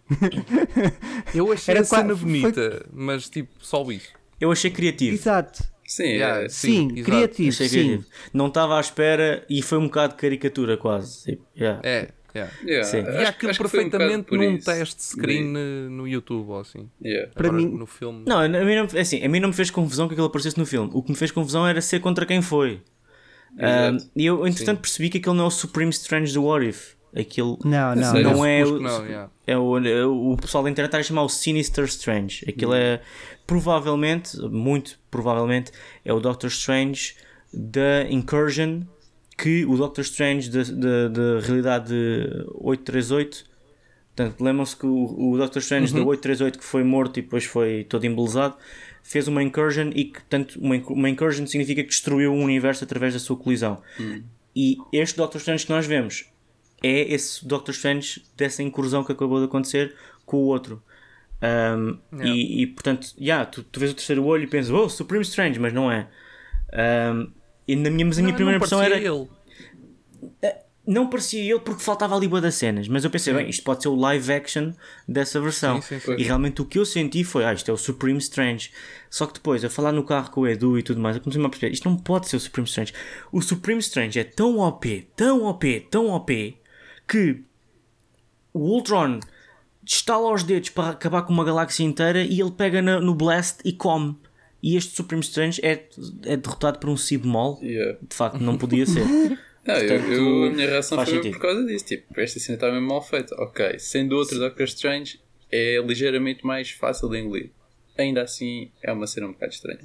Eu achei Era a cena qua- foi- bonita, mas tipo, só isso. Eu achei criativo. Exato. Sim, Yeah, é. Sim, exato. criativo, Achei sim. criativo. Não estava à espera e foi um bocado de caricatura quase. Tipo, yeah. É, yeah. Yeah, Sim. acho- E aquilo um perfeitamente por num isso. teste screen eh, no YouTube ou assim. Yeah. Para Agora, mim- no filme. Não, a mim não, é assim, a mim não me fez confusão que aquilo aparecesse no filme. O que me fez confusão era ser contra quem foi. E eu, entretanto, percebi que aquilo não é o Supreme Strange do What If. Aquilo Não, não, não. não é Supus o, que não, yeah. é o, é o, o pessoal da internet está a chamar o Sinister Strange. Aquilo é provavelmente, muito provavelmente, é o Doctor Strange da Incursion que o Doctor Strange da da- da realidade 838. Portanto, lembram-se que o, o Doctor Strange da 838 que foi morto e depois foi todo embelezado fez uma incursion e que, portanto, uma, uma incursion significa que destruiu o universo através da sua colisão. E este Doctor Strange que nós vemos é esse Doctor Strange dessa incursão que acabou de acontecer com o outro. Um, Yeah. e, e, portanto, yeah, tu, tu vês o terceiro olho e pensas, oh, Supreme Strange, mas não é. Um, e na minha, mas a minha Não, primeira não impressão era parecia ele. não parecia ele porque faltava ali boa das cenas, mas eu pensei, bem, isto pode ser o live action dessa versão. Sim, sim, sim. E realmente o que eu senti foi, ah, isto é o Supreme Strange. Só que depois, a falar no carro com o Edu e tudo mais, eu comecei a perceber, isto não pode ser o Supreme Strange. O Supreme Strange é tão OP, tão OP, tão OP, que o Ultron estala os dedos para acabar com uma galáxia inteira e ele pega na- no Blast e come. E este Supreme Strange é, é derrotado por um Sibmol. Yeah. De facto, não podia ser. Não, eu, Portanto, eu- a minha reação foi sentido. por causa disso. Tipo, esta cena está mesmo mal feita. Ok, sendo outro Doctor Strange, é ligeiramente mais fácil de engolir. Ainda assim, é uma cena um bocado estranha.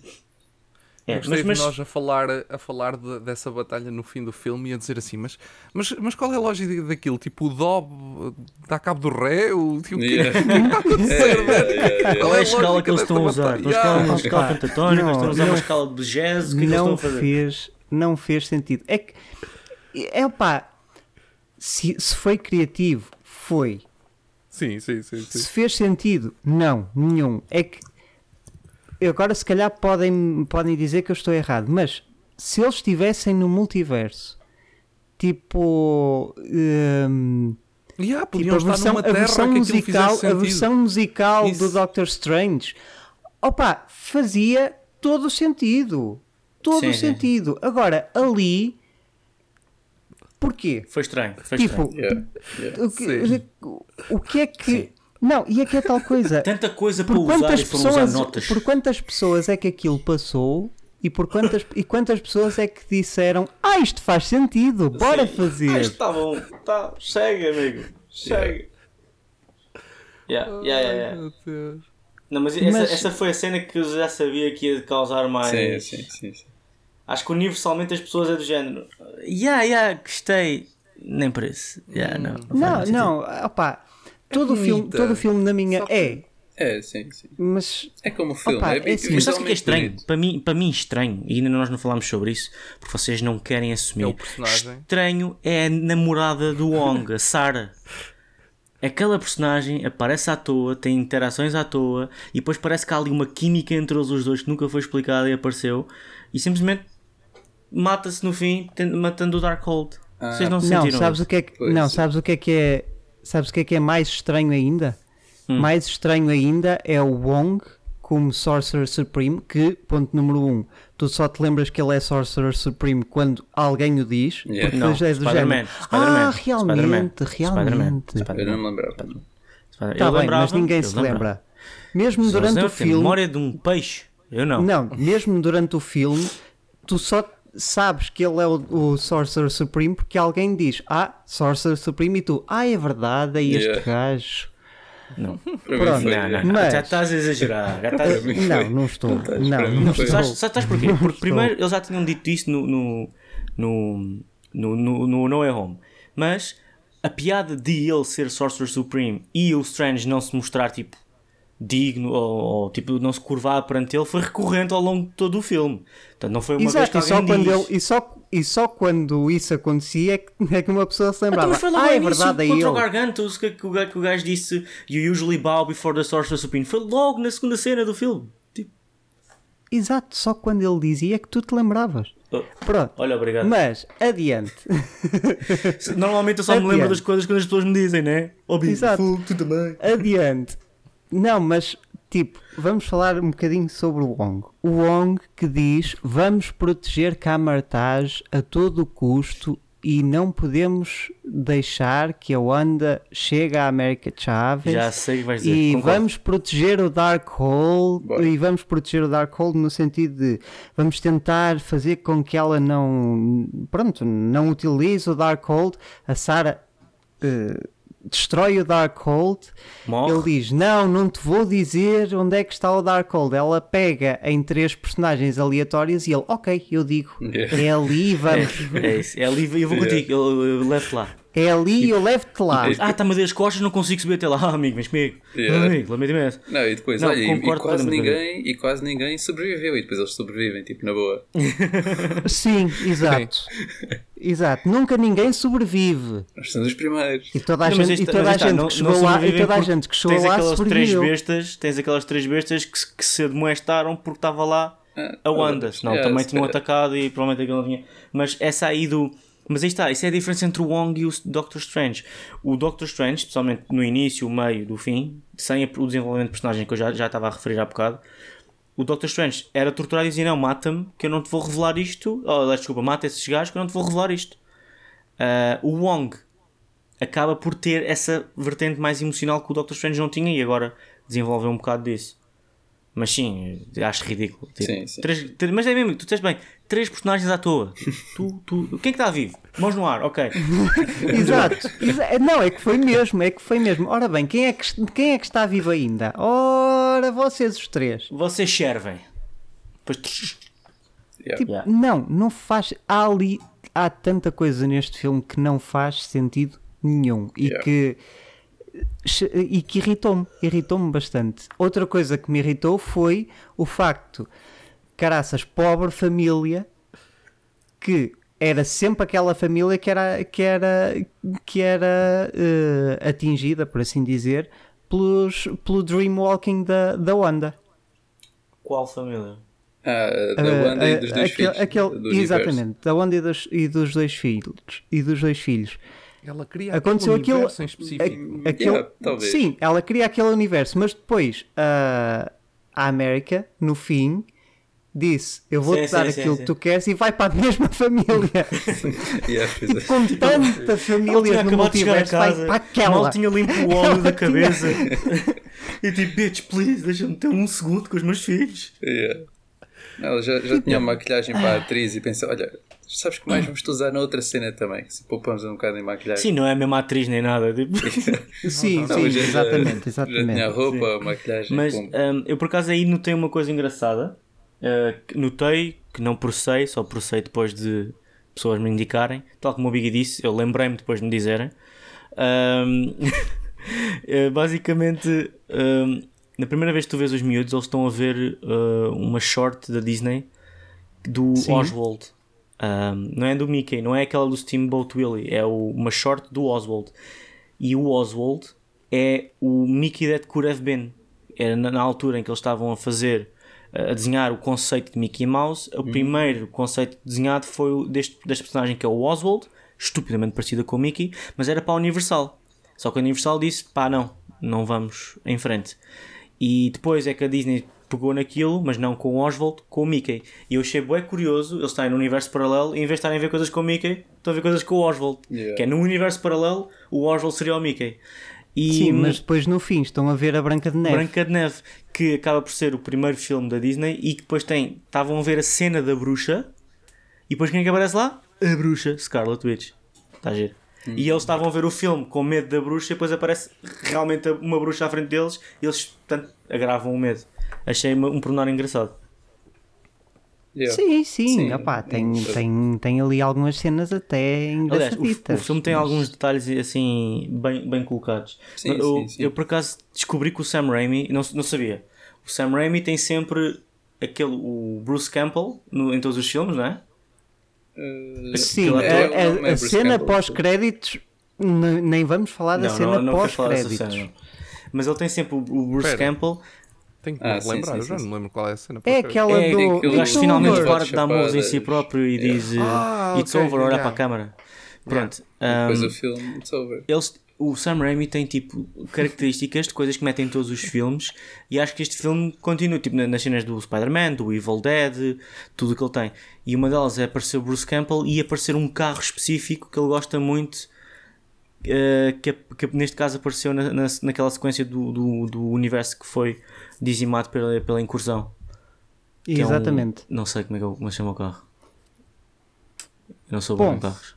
É, Gostei mas, mas- de nós a falar, a falar de- dessa batalha no fim do filme e a dizer assim, mas, mas, mas qual é a lógica daquilo? Tipo, o Dó dá cabo do Ré? O, tipo, o que está a acontecer, É, yeah, yeah, yeah. Qual é a a escala que eles estão a usar? Estão a escala, Yeah. uma escala não, estão a usar uma escala de jazz, o que é que eles estão não a fazer? fez, não fez sentido. É que, é pá, se, se foi criativo, foi. Sim, sim, sim. sim. Se fez sentido, não, nenhum. É que agora se calhar podem, podem dizer que eu estou errado, mas se eles estivessem no multiverso, tipo. hum, Yeah, tipo a versão, a versão musical, a versão musical do. Doctor Strange, opa, fazia todo o sentido. Todo Sim, o sentido. Agora, ali, porquê? Foi estranho, foi Tipo, estranho. Yeah, yeah. O que, o que é que. Sim. Não, e é que é tal coisa. Tanta coisa para por usar quantas, e foram usar pessoas, notas. por quantas pessoas é que aquilo passou e por quantas, e quantas pessoas é que disseram ah, isto faz sentido, bora Sim. fazer. Ah, isto está bom, tá, segue, amigo, segue. Yeah, yeah, yeah, Ai, yeah. meu Deus. Não, mas, essa, Mas- essa foi a cena que eu já sabia que ia causar mais. Sim, sim, sim, sim. Acho que universalmente as pessoas é do género. Yeah, yeah, gostei. Nem por isso. Yeah, não, não, faz Não, muito não, opá, todo, o filme, todo o filme na minha Só que- é, É, sim, sim. mas É como o filme. Opa, é, é assim, Mas sabes o que é estranho? bonito. Para mim, para mim, estranho, e ainda nós não falámos sobre isso, porque vocês não querem assumir. É o personagem. Estranho é a namorada do Wong, a Sarah. Aquela personagem aparece à toa, tem interações à toa, e depois parece que há ali uma química entre eles os dois que nunca foi explicada e apareceu, e simplesmente mata-se no fim, matando o Darkhold. Ah, Vocês não não, sentiram sabes isso? o que é que, Pois, não, sabes o que é que é, sabes o que é que é mais estranho ainda? Hum. Mais estranho ainda é o Wong como Sorcerer Supreme, que, ponto número 1, um, tu só te lembras que ele é Sorcerer Supreme quando alguém o diz, Yeah. porque Não, depois és do Spider-Man, género. Ah, realmente, realmente. Eu não me lembrava. Tá bem, mas ninguém se lembrava. lembra. Mesmo durante eu o tenho filme, memória de um peixe. Eu não. Não, mesmo durante o filme, tu só sabes que ele é o, o Sorcerer Supreme porque alguém diz, ah, Sorcerer Supreme, e tu, ah, é verdade, é este Yeah. gajo. Não. Pronto. Não, não, não. Mas- Já estás a exagerar. Já estás... Não, não estou. estás, Não, mim não foi. estou. Sabes, sabes porquê? Porque primeiro eles já tinham dito isso no, no, no, no, no, no No Way Home. Mas a piada de ele ser Sorcerer Supreme e o Strange não se mostrar tipo digno ou, ou, tipo não se curvar perante ele foi recorrente ao longo de todo o filme. Portanto, não foi uma Exato, vez que e só, alguém quando diz... ele, e, só, e só quando isso acontecia é que, é que uma pessoa se então, lembrava. mas foi logo ah, é verdade, é contra o. Gargantos que, que, o gajo, que o gajo disse You usually bow before the Sorcerer Supreme. Foi logo na segunda cena do filme. Tipo, Exato, só quando ele dizia é que tu te lembravas. oh, Pronto. olha, obrigado. Mas, adiante. Normalmente eu só me Adiante. lembro das coisas quando as pessoas me dizem, né? Fogo, tu também. adiante. Não, mas, tipo, vamos falar um bocadinho sobre o Wong. O Wong que diz: vamos proteger Kamartaj a todo o custo e não podemos deixar que a Wanda chegue à América Chaves. Já sei que vais dizer. E concordo. vamos proteger o Darkhold Bora. e vamos proteger o Darkhold no sentido de vamos tentar fazer com que ela não pronto, não utilize o Darkhold. A Sarah eh, destrói o Darkhold. Morre. Ele diz: Não, não te vou dizer onde é que está o Darkhold. Ela pega em três personagens aleatórios e ele, ok, eu digo. Yeah. É ali, vamos. É, é isso. É ali, eu vou Yeah. contigo, eu, eu levo-te lá. É ali, eu levo-te lá. Ah, está-me a dar as costas, não consigo subir até lá. Ah, amigo, vens comigo. Yeah. Ah, amigo, lamento imenso. Não, e depois, Não, olha, e- e, quase ninguém, e quase ninguém sobreviveu, e depois eles sobrevivem, tipo, na boa. Sim, exato. Exato. Nunca ninguém sobrevive. Nós somos os primeiros. E toda a Não, mas gente, e toda mas a gente não- que chegou lá, e toda a gente que chegou tens lá aquelas três bestas, tens aquelas três bestas que, se- que se demoestaram porque estava lá Ah, a Wanda, senão yeah, também tinham atacado e provavelmente aquilo não tinha. Mas essa aí do. Mas aí está, isso é a diferença entre o Wong e o Doctor Strange. O Doctor Strange, especialmente no início, o meio, do fim, sem o desenvolvimento de personagem que eu já, já estava a referir há bocado, o Doctor Strange era torturado e dizia: Não, mata-me, que eu não te vou revelar isto. Oh, desculpa, mata esses gajos que eu não te vou revelar isto. Ah, o Wong acaba por ter essa vertente mais emocional que o Doctor Strange não tinha e agora desenvolveu um bocado disso. Mas sim, acho ridículo. Tipo, Sim, sim. três- três- mas é mesmo, tu disseste bem, três personagens à toa. tu, tu, quem é que está vivo? Mãos no ar, ok. Exato. Exa- Não, é que foi mesmo, é que foi mesmo. Ora bem, quem é que, quem é que está vivo ainda? Ora, vocês os três. Vocês servem. Depois, Yeah. Tipo, Yeah. não, não faz. Há ali. Há tanta coisa neste filme que não faz sentido nenhum e Yeah. que. E que irritou-me, irritou-me bastante. Outra coisa que me irritou foi o facto, caraças, pobre família, que era sempre aquela família que era, que era, que era eh, atingida, por assim dizer, pelos, pelo dreamwalking da, da Wanda. qual família? Ah, da Uh, Wanda e dos uh, dois aquele- filhos. aquele- do universo. exatamente, da Wanda e dos, e dos dois filhos. E dos dois filhos. Ela queria Aconteceu aquele aquilo- universo em específico. A- aquele- Yeah, talvez. sim, ela cria aquele universo, mas depois ah, a América, no fim, disse: Eu vou-te Sim, dar sim, sim, aquilo sim. que tu queres e vai para a mesma família. Yeah, pois tipo, é. com famílias tinha no multiverso, vai casa, para aquela. mal tinha limpo o óleo da tinha- cabeça. e tipo, bitch, please, deixa-me ter um segundo com os meus filhos. Yeah. Ela já, já tinha uma maquilhagem para a atriz e pensou: olha, sabes que mais vamos-te usar na outra cena também, se poupamos um bocado em maquilhagem. Sim, não é a mesma atriz nem nada. Tipo. Sim, Não, sim, já- exatamente, Já tinha a exatamente. roupa, a maquilhagem. Mas pum. hum, eu por acaso aí notei uma coisa engraçada. Uh, notei que não processei, só processei depois de pessoas me indicarem. Tal como o Biggie disse, eu lembrei-me depois de me dizerem. Um, eh, basicamente, um, na primeira vez que tu vês os miúdos, eles estão a ver uh, uma short da Disney do Sim. Oswald. Um, não é do Mickey, não é aquela do Steamboat Willie, é o- uma short do Oswald. E o Oswald é o Mickey that could have been. Era na, na altura em que eles estavam a fazer, a desenhar o conceito de Mickey Mouse. O primeiro conceito desenhado foi o deste, deste personagem que é o Oswald, estupidamente parecida com o Mickey, mas era para a Universal. Só que a Universal disse: pá, não, não vamos em frente. E depois é que a Disney pegou naquilo, mas não com o Oswald, com o Mickey. E eu achei bem curioso, eles estarem no universo paralelo e em vez de estarem a ver coisas com o Mickey, estão a ver coisas com o Oswald. Yeah. Que é no universo paralelo, o Oswald seria o Mickey. E Sim, mas depois no fim estão a ver a Branca de Neve. Branca de Neve, que acaba por ser o primeiro filme da Disney e que depois tem, estavam a ver a cena da bruxa e depois quem é que aparece lá? A bruxa, Scarlet Witch. Está a giro. E eles estavam a ver o filme com medo da bruxa e depois aparece realmente uma bruxa à frente deles e eles, portanto, agravam o medo. Achei um pormenor engraçado. Yeah. Sim, sim, Sim, opá, tem, sim. tem, tem ali algumas cenas até Aliás, o, engraçaditas. o filme tem mas- alguns detalhes assim bem, bem colocados. Sim, eu, sim, sim. eu por acaso descobri que o Sam Raimi, não, não sabia, o Sam Raimi tem sempre aquele, o Bruce Campbell no- em todos os filmes, não é? Uh, Sim, a, ator- a- não é a Bruce cena pós-créditos, nem vamos falar da não, cena pós-créditos. Mas ele tem sempre o, o Bruce Espera. Campbell. Tenho que Ah, me sim, lembrar, sim, eu já sim. não me lembro qual é a cena. É aquela É, do. que o O gajo gajo It's finalmente de dar mãos em si próprio e Yeah. diz eh, Ah, It's ok, over, olha yeah. para a câmara. Pronto. Depois um, o filme, it's over. eles, o Sam Raimi tem tipo características de coisas que metem em todos os filmes e acho que este filme continua tipo na- nas cenas do Spider-Man, do Evil Dead, tudo o que ele tem. E uma delas é aparecer o Bruce Campbell e aparecer um carro específico que ele gosta muito. eh, que, que neste caso apareceu na, na- naquela sequência do, do, do universo que foi dizimado pela, pela incursão. que é um- Exatamente. não sei como é que eu- como se chama o carro. Eu não sou bom, Bom, em carros.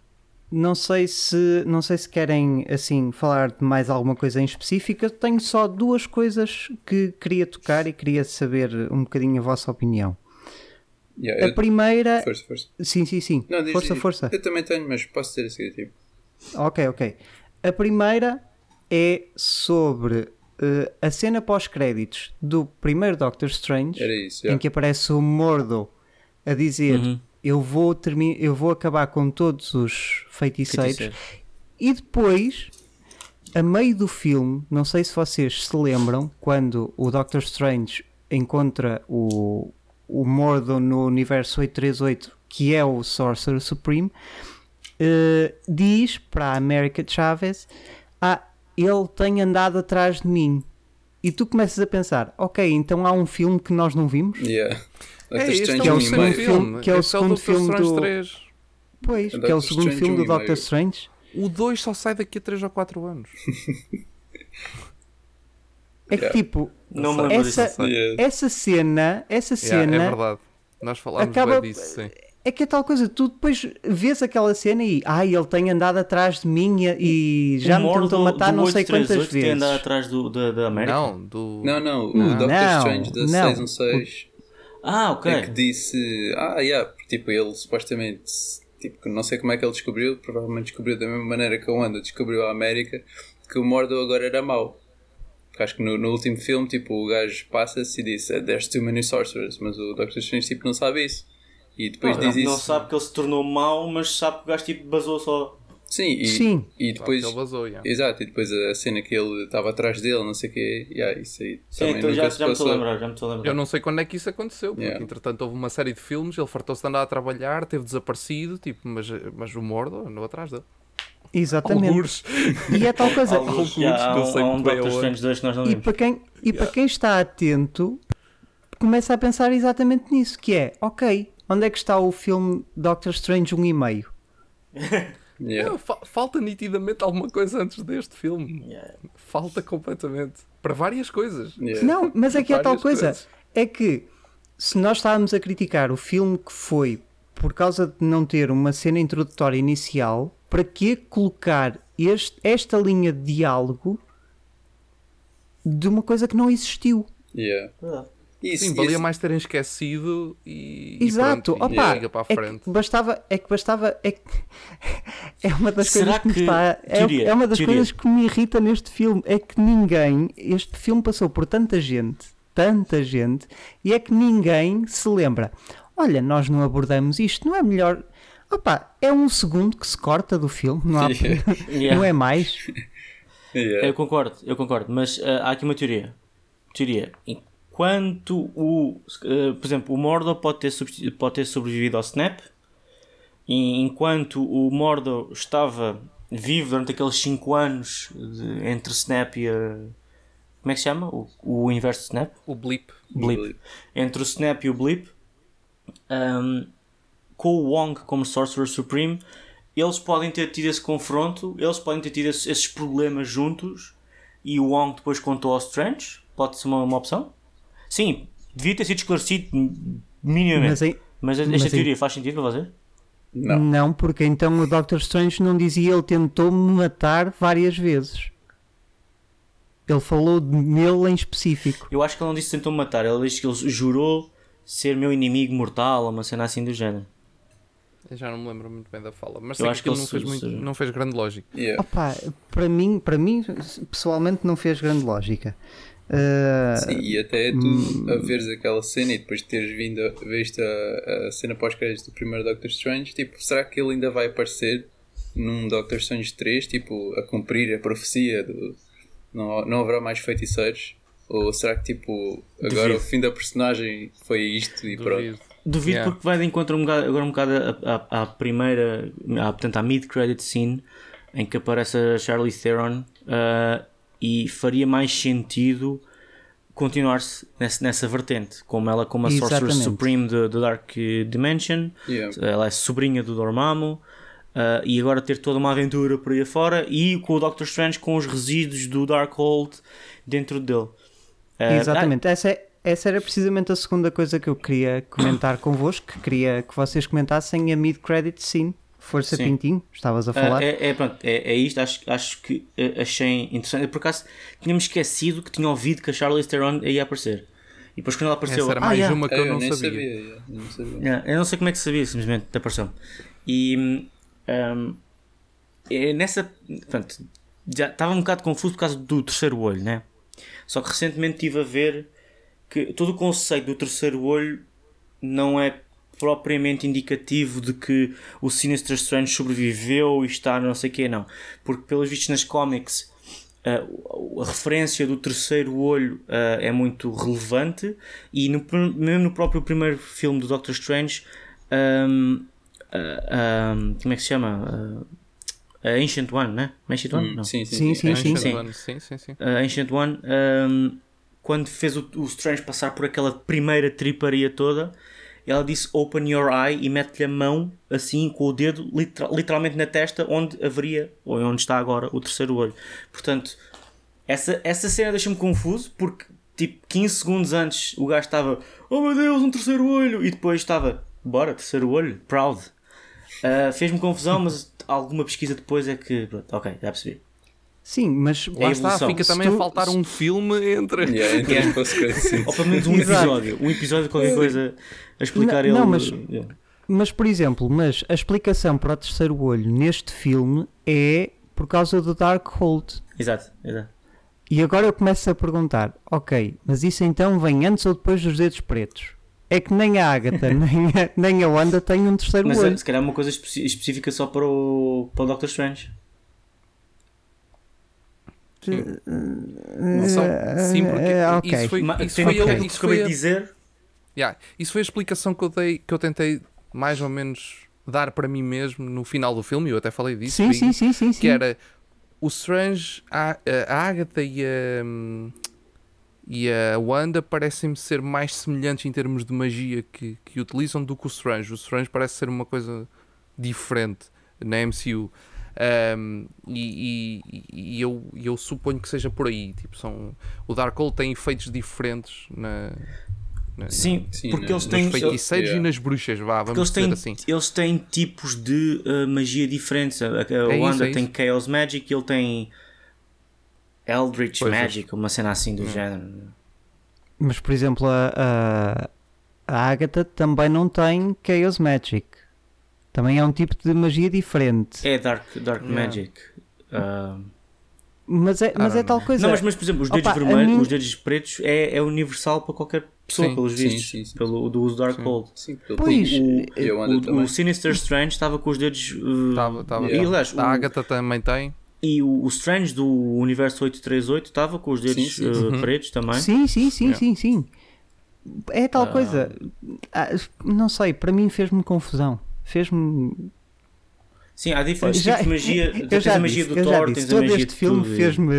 Não sei se não sei se querem assim falar de mais alguma coisa em específico. Eu tenho só duas coisas que queria tocar e queria saber um bocadinho a vossa opinião. Yeah, A eu- primeira, Força, força. sim, sim, sim. Não, diz- força, diz. força. Eu também tenho, mas posso dizer a seguir, tipo. Ok, ok. A primeira é sobre eh, a cena pós-créditos do primeiro Doctor Strange, Era isso, em yeah. que aparece o Mordo a dizer Uhum. eu, vou termi eu vou acabar com todos os feiticeiros. Feiticeiro. E depois, a meio do filme, não sei se vocês se lembram, quando o Doctor Strange encontra o, o Mordo no universo 838, que é o Sorcerer Supreme, eh, diz para a América Chavez: Ah, ele tem andado atrás de mim. E tu começas a pensar: Ok, então há um filme que nós não vimos? Yeah. É, este é o segundo meio. filme, que é o segundo filme Strange do- 3. Pois, que é o segundo filme do Doctor. Strange. O 2 só sai daqui a 3 ou 4 anos. É que Yeah. tipo, Não essa, Yeah. essa cena, essa Yeah, cena é verdade. Nós falámos acaba- bem disso, sim. É que é tal coisa, tu depois vês aquela cena e ai, ele tem andado atrás de mim e já O me tentou matar não sei quantas 838 que vezes. anda atrás do, da, da América? Não, do. Não, não, o Não, Doctor não, Strange da não. 616 Ah, ok. é que disse. Ah, yeah, porque, tipo, ele supostamente. Tipo, não sei como é que ele descobriu, provavelmente descobriu da mesma maneira que a Wanda descobriu a América, que o Mordor agora era mau. Porque acho que no, no último filme, tipo, o gajo passa-se e diz "Eh, There's too many sorcerers, mas o Doctor Strange, tipo, não sabe isso. E depois não, diz isso. não sabe que ele se tornou mau, mas sabe que o gajo tipo basou só. Sim, e, Sim. e depois. Ele vazou, yeah. Exato, e depois a cena que ele estava atrás dele, não sei o quê, yeah, isso aí Sim, também então já, já me estou a lembrar, já me estou a lembrar. Eu não sei quando é que isso aconteceu, porque Yeah. entretanto houve uma série de filmes, ele fartou-se de andar a trabalhar, teve desaparecido, tipo, mas, mas o Mordo andou atrás dele. Exatamente. Algures. E é tal coisa. Alguns, alguns, já, há não sei há um muito bem Doctor aonde. Strange 2 que nós não E para quem, e para quem está atento, começa a pensar exatamente nisso, que é, ok, onde é que está o filme Doctor Strange 1 e meio? Yeah. Não, fa- falta nitidamente alguma coisa antes deste filme. Yeah. Falta completamente. Para várias coisas. Yeah. Não, mas é que é tal coisa. coisas. É que se nós estávamos a criticar o filme que foi por causa de não ter uma cena introdutória inicial, para que colocar este- esta linha de diálogo de uma coisa que não existiu? Yeah. Isso, Sim, valia isso- mais terem esquecido e. e Exato, pronto, e opa, liga para a é frente. que bastava, é que bastava, é, que- é uma das Será coisas que, me que- está, é, teoria, é uma das teoria. coisas que me irrita neste filme, é que ninguém, este filme passou por tanta gente, tanta gente, e é que ninguém se lembra, olha, nós não abordamos isto, não é melhor, opa, é um segundo que se corta do filme, não, há, Yeah. Não é mais, Yeah. Eu concordo, eu concordo, mas ah, há aqui uma teoria. Teoria. Enquanto o. ah, por exemplo, o Mordor pode ter, pode ter sobrevivido ao Snap, e enquanto o Mordor estava vivo durante aqueles 5 anos de- entre Snap e a. Como é que se chama? O, o universo de Snap? O blip. Blip. Entre o Snap e o Blip, ahm, com o Wong como Sorcerer Supreme, eles podem ter tido esse confronto, eles podem ter tido esses, problemas juntos e o Wong depois contou ao Strange. Pode ser uma, uma opção? Sim, devia ter sido esclarecido minimamente. mas, em- Mas, esta mas teoria faz sentido para você? Não. não, porque então o Doctor Strange não dizia ele tentou-me matar várias vezes. Ele falou de- nele em específico. Eu acho que ele não disse que tentou matar, ele disse que ele jurou ser meu inimigo mortal, ou uma cena assim do género. Eu já não me lembro muito bem da fala, mas Eu sei acho que que aquilo não ele fez, muito, não fez grande lógica. Yeah. Opa, para mim, para mim, pessoalmente não fez grande lógica. Uh, Sim, e até tu hum. a veres aquela cena e depois teres vindo a, visto a, a cena pós-créditos do primeiro Doctor Strange, tipo, será que ele ainda vai aparecer num Doctor Strange 3, tipo, a cumprir a profecia do não, não haverá mais feiticeiros? Ou será que tipo agora Duvido. o fim da personagem foi isto e pronto? Duvido. Duvido Yeah. porque vai de encontro um bocado, agora um bocado à, à- à primeira, à, portanto à mid-credit scene em que aparece a Charlize Theron ah, e faria mais sentido continuar-se nessa, nessa vertente, como ela como a Sorcerer Exatamente. Supreme da Dark Dimension, Yeah. ela é sobrinha do Dormammu ah, e agora ter toda uma aventura por aí afora e com o Doctor Strange com os resíduos do Darkhold dentro dele. Ah, Exatamente, essa, é- essa era precisamente a segunda coisa que eu queria comentar convosco, que queria que vocês comentassem a mid-credit scene. Força Sim. Pintinho, estavas a Ah, falar. é, é, pronto, é, é isto, acho, acho que eh, achei interessante. Eu, por acaso tínhamos esquecido que tinha ouvido que a Charlize Theron ia aparecer. E depois quando ela apareceu, Essa era ah, mais yeah, uma que Ah, eu não nem sabia. yeah, não sabia. yeah, eu não sei como é que sabia, simplesmente apareceu. E hum, hum, é nessa. Pronto, já estava um bocado confuso por causa do terceiro olho, né? Só que recentemente estive a ver que todo o conceito do terceiro olho não é propriamente indicativo de que o Sinister Strange sobreviveu e está não sei o que não porque pelos vistos nas cómics ah, a referência do terceiro olho ah, é muito relevante e no, mesmo no próprio primeiro filme do Doctor Strange ahm, ah, ahm, como é que se chama? A Ancient One, né? Ancient One? Hum, não. sim, Sim, sim, Ancient sim. One, sim, sim, sim. a Ancient One, um, quando fez o, o Strange passar por aquela primeira triparia toda, ela disse Open your eye e mete-lhe a mão assim com o dedo literal- literalmente na testa onde haveria, ou onde está agora, o terceiro olho. Portanto, essa, essa cena deixa-me confuso porque tipo 15 segundos antes o gajo estava Oh meu Deus, um terceiro olho! E depois estava Bora, terceiro olho, proud. Uh, Fez-me confusão, mas alguma pesquisa depois é que. Pronto, ok, já percebi. Sim, mas Lá está, evolução. fica Se também tu- a faltar um filme entre. Yeah, entre post-credits, sim. Ou pelo menos um episódio. Um episódio de qualquer coisa a explicar Não, ele. não, mas- Yeah. Mas, por exemplo, mas a explicação para o terceiro olho neste filme é por causa do Darkhold. Exato, exato. E agora eu começo a perguntar, ok, mas isso então vem antes ou depois dos dedos pretos? É que nem a Agatha nem a, nem a Wanda têm um terceiro Mas olho. se calhar é uma coisa específica só para o, para o Doctor Strange. Não são- Sim, porque Eh, ok. isso foi, isso foi, isso a- de dizer. Yeah, isso foi a explicação que eu dei, que eu tentei mais ou menos dar para mim mesmo no final do filme, eu até falei disso, Sim, sim, sim, sim, sim. que era o Strange, a, a Agatha e a, e a Wanda parecem-me ser mais semelhantes em termos de magia que, que utilizam do que o Strange. O Strange parece ser uma coisa diferente na MCU. Um, e, e- e eu, eu suponho que seja por aí. Tipo, são, o Darkhold tem efeitos diferentes na, na- Sim, Sim, porque né? eles nos têm. feiticeiros Yeah. e nas bruxas, vá, vamos eles dizer têm, assim. eles têm tipos de uh, magia diferentes. A, a É Wanda isso, é tem isso. Chaos Magic e ele tem Eldritch Pois é. Magic, uma cena assim do género. Mas, por exemplo, a, a, a Agatha também não tem Chaos Magic. Também é um tipo de magia diferente. É Dark, dark Yeah. Magic. Uh, Mas é, mas é tal coisa. não, mas, mas por exemplo, os dedos Opa, vermelhos, mim- os dedos pretos é, é universal para qualquer pessoa, Sim. pelos Sim, vistos, sim, sim. pelo do uso do Darkhold. Sim, ele Pois, tem- O, o- o Sinister Strange estava com os dedos. uh, Tava, tava. E, aliás, A Agatha também tem. E o, o Strange do Universo 838 estava com os dedos Sim, sim, uh, sim. pretos também. Sim, sim, sim, Yeah. sim, sim. É tal Ah. coisa. Ah, não sei, para mim fez-me confusão. Fez-me. Sim, há diferentes Já- tipos de magia. eu já a magia disse, do Thor, disse, tens a magia este filme fez-me.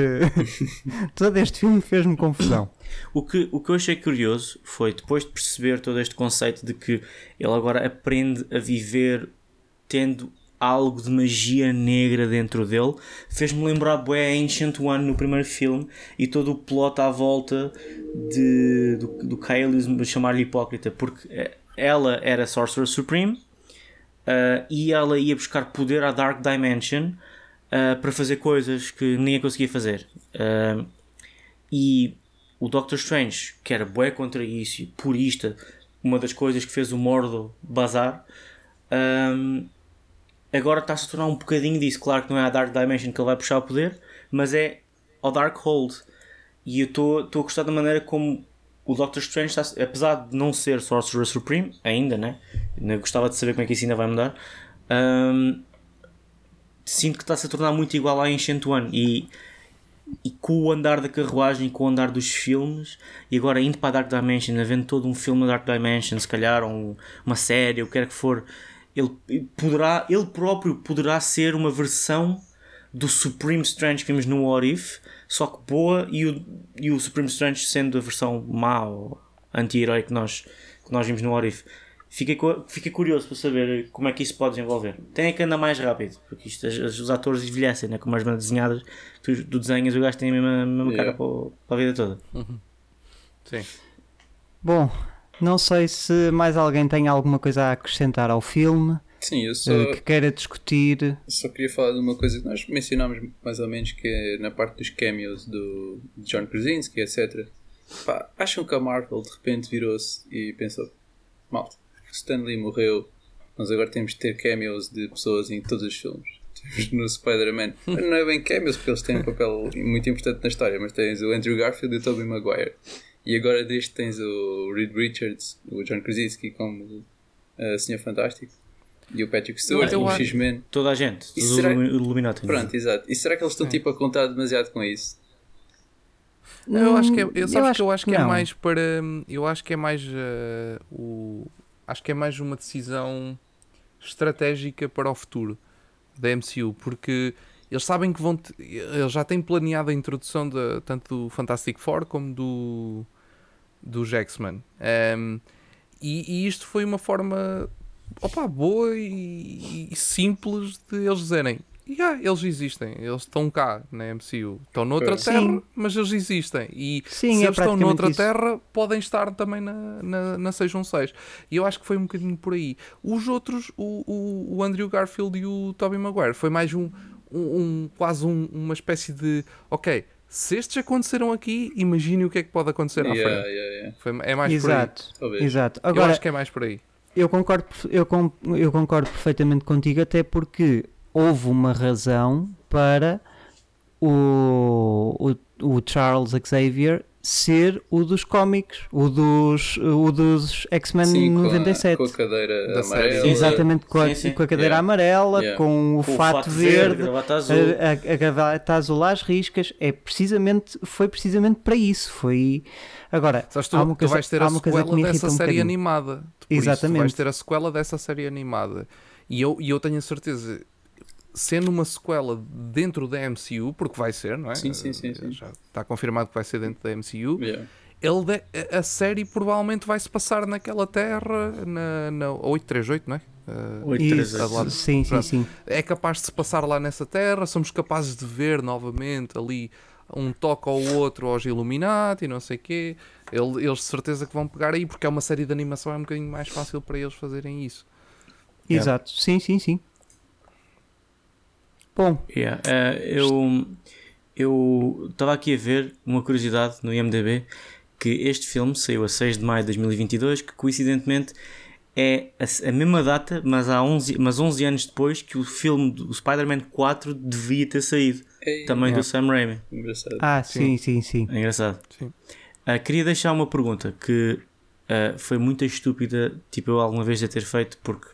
todo este filme fez-me confusão. O que, o que eu achei curioso foi depois de perceber todo este conceito de que ele agora aprende a viver tendo algo de magia negra dentro dele, fez-me lembrar bué Ancient One no primeiro filme e todo o plot à volta de, do, do Kyle chamar-lhe hipócrita, porque eh, ela era Sorcerer Supreme uh, e ela ia buscar poder à Dark Dimension uh, para fazer coisas que ninguém conseguia fazer. Uh, e o Doctor Strange, que era bué contra isso e purista, uma das coisas que fez o Mordo bazar. Ahm, agora está-se a tornar um bocadinho disso. Claro que não é a Dark Dimension que ele vai puxar o poder, mas é ao Darkhold. E eu estou a gostar da maneira como o Doctor Strange está, apesar de não ser Sorcerer Supreme, ainda, né? Gostava de saber como é que isso ainda vai mudar. ahm, sinto que está-se a tornar muito igual à Ancient One e, e com o andar da carruagem, com o andar dos filmes, e agora indo para a Dark Dimension, havendo todo um filme da Dark Dimension, se calhar, ou um- uma série, o que quer que for, ele poderá, ele próprio poderá ser uma versão do Supreme Strange que vimos no What If, só que boa, e o, e o Supreme Strange sendo a versão má ou anti-herói que nós, que nós vimos no What If. Fiquei, cu- fiquei curioso para saber como é que isso pode desenvolver. Tem é que andar mais rápido, porque isto, as- os atores envelhecem, né? como as bandas desenhadas, tu, tu desenhas, o gajo tem a mesma, a mesma cara Yeah. para, o- para a vida toda. Sim. Bom, não sei se mais alguém tem alguma coisa a acrescentar ao filme, Sim, eu só, eh, que queira discutir. só queria falar de uma coisa que nós mencionámos mais ou menos, que é na parte dos cameos do de John Krasinski, etc. Pá, acham que a Marvel de repente virou-se e pensou: malta, Stan Lee morreu, nós agora temos de ter cameos de pessoas em todos os filmes. Temos no Spider-Man. Não é bem cameos, porque eles têm um papel muito importante na história, mas tens o Andrew Garfield e o Tobey Maguire. E agora deste tens o Reed Richards, o John Krasinski como uh, Senhor Fantástico. E o Patrick Stewart, Eu o acho- X-Men. Toda a gente, os será- Illumi- Illuminati. Pronto, exato. E será que eles estão Sim. tipo a contar demasiado com isso? Eu acho que é, Hum, eu, sabes que eu acho que é não. mais para. Eu acho que é mais eh, o. Acho que é mais uma decisão estratégica para o futuro da MCU, porque eles sabem que vão. te- Eles já têm planeado a introdução de, tanto do Fantastic Four como do. do X-Men. Ehm, e, e isto foi uma forma opa, boa e, e simples de eles dizerem. Yeah, eles existem, eles estão cá na MCU, estão noutra Sim. terra, mas eles existem. E Sim, se é eles estão noutra isso. terra, podem estar também na, na, na 616. E eu acho que foi um bocadinho por aí. Os outros, o, o, o Andrew Garfield e o Tobey Maguire, foi mais um, um, um- quase um- uma espécie de ok, se estes aconteceram aqui, imagine o que é que pode acontecer à Yeah, frente. yeah, yeah. Foi, é mais Exato, exato. por aí. eu Agora, acho que é mais por aí. Eu concordo, eu, eu concordo perfeitamente contigo, até porque houve uma razão para o, o, o Charles Xavier ser o dos cómics, o dos, o dos X-Men Sim, com a- 97. Com a cadeira Da série. amarela. Exatamente, com a, Sim, sim. com a cadeira Yeah. amarela, Yeah. com o Com fato, verde, gravata azul. a, a, a gravata azul às riscas, é precisamente, foi precisamente para isso. Foi agora Sabes, tu, há uma tu coisa- vais ter há a uma coisa que sequela dessa um série bocadinho. animada. Por isso, tu Exatamente. vais ter a sequela dessa série animada. E eu, e eu tenho a certeza, sendo uma sequela dentro da MCU, porque vai ser, não é? Sim, sim, sim, sim. Já está confirmado que vai ser dentro da MCU. Yeah. Ele de- a- série provavelmente vai se passar naquela terra, na, na 838, não é? Uh, 838. Isso, lado. sim, sim, sim. é capaz de se passar lá nessa terra, somos capazes de ver novamente ali um toque ao outro aos Illuminati e não sei o quê. Ele- Eles de certeza que vão pegar aí, porque é uma série de animação, é um bocadinho mais fácil para eles fazerem isso. Yeah. Exato, sim, sim, sim. Bom, Yeah, eh, eu eu estava aqui a ver uma curiosidade no IMDb que este filme saiu a 6 de maio de 2022, que coincidentemente é a, a mesma data, mas há 11, mas 11 anos depois que o filme do Spider-Man 4 devia ter saído, Ei, também Yeah. do Sam Raimi. Engraçado. ah, sim, sim, sim. É engraçado. Sim. Ah, queria deixar uma pergunta que ah, foi muito estúpida, tipo eu alguma vez de ter feito, porque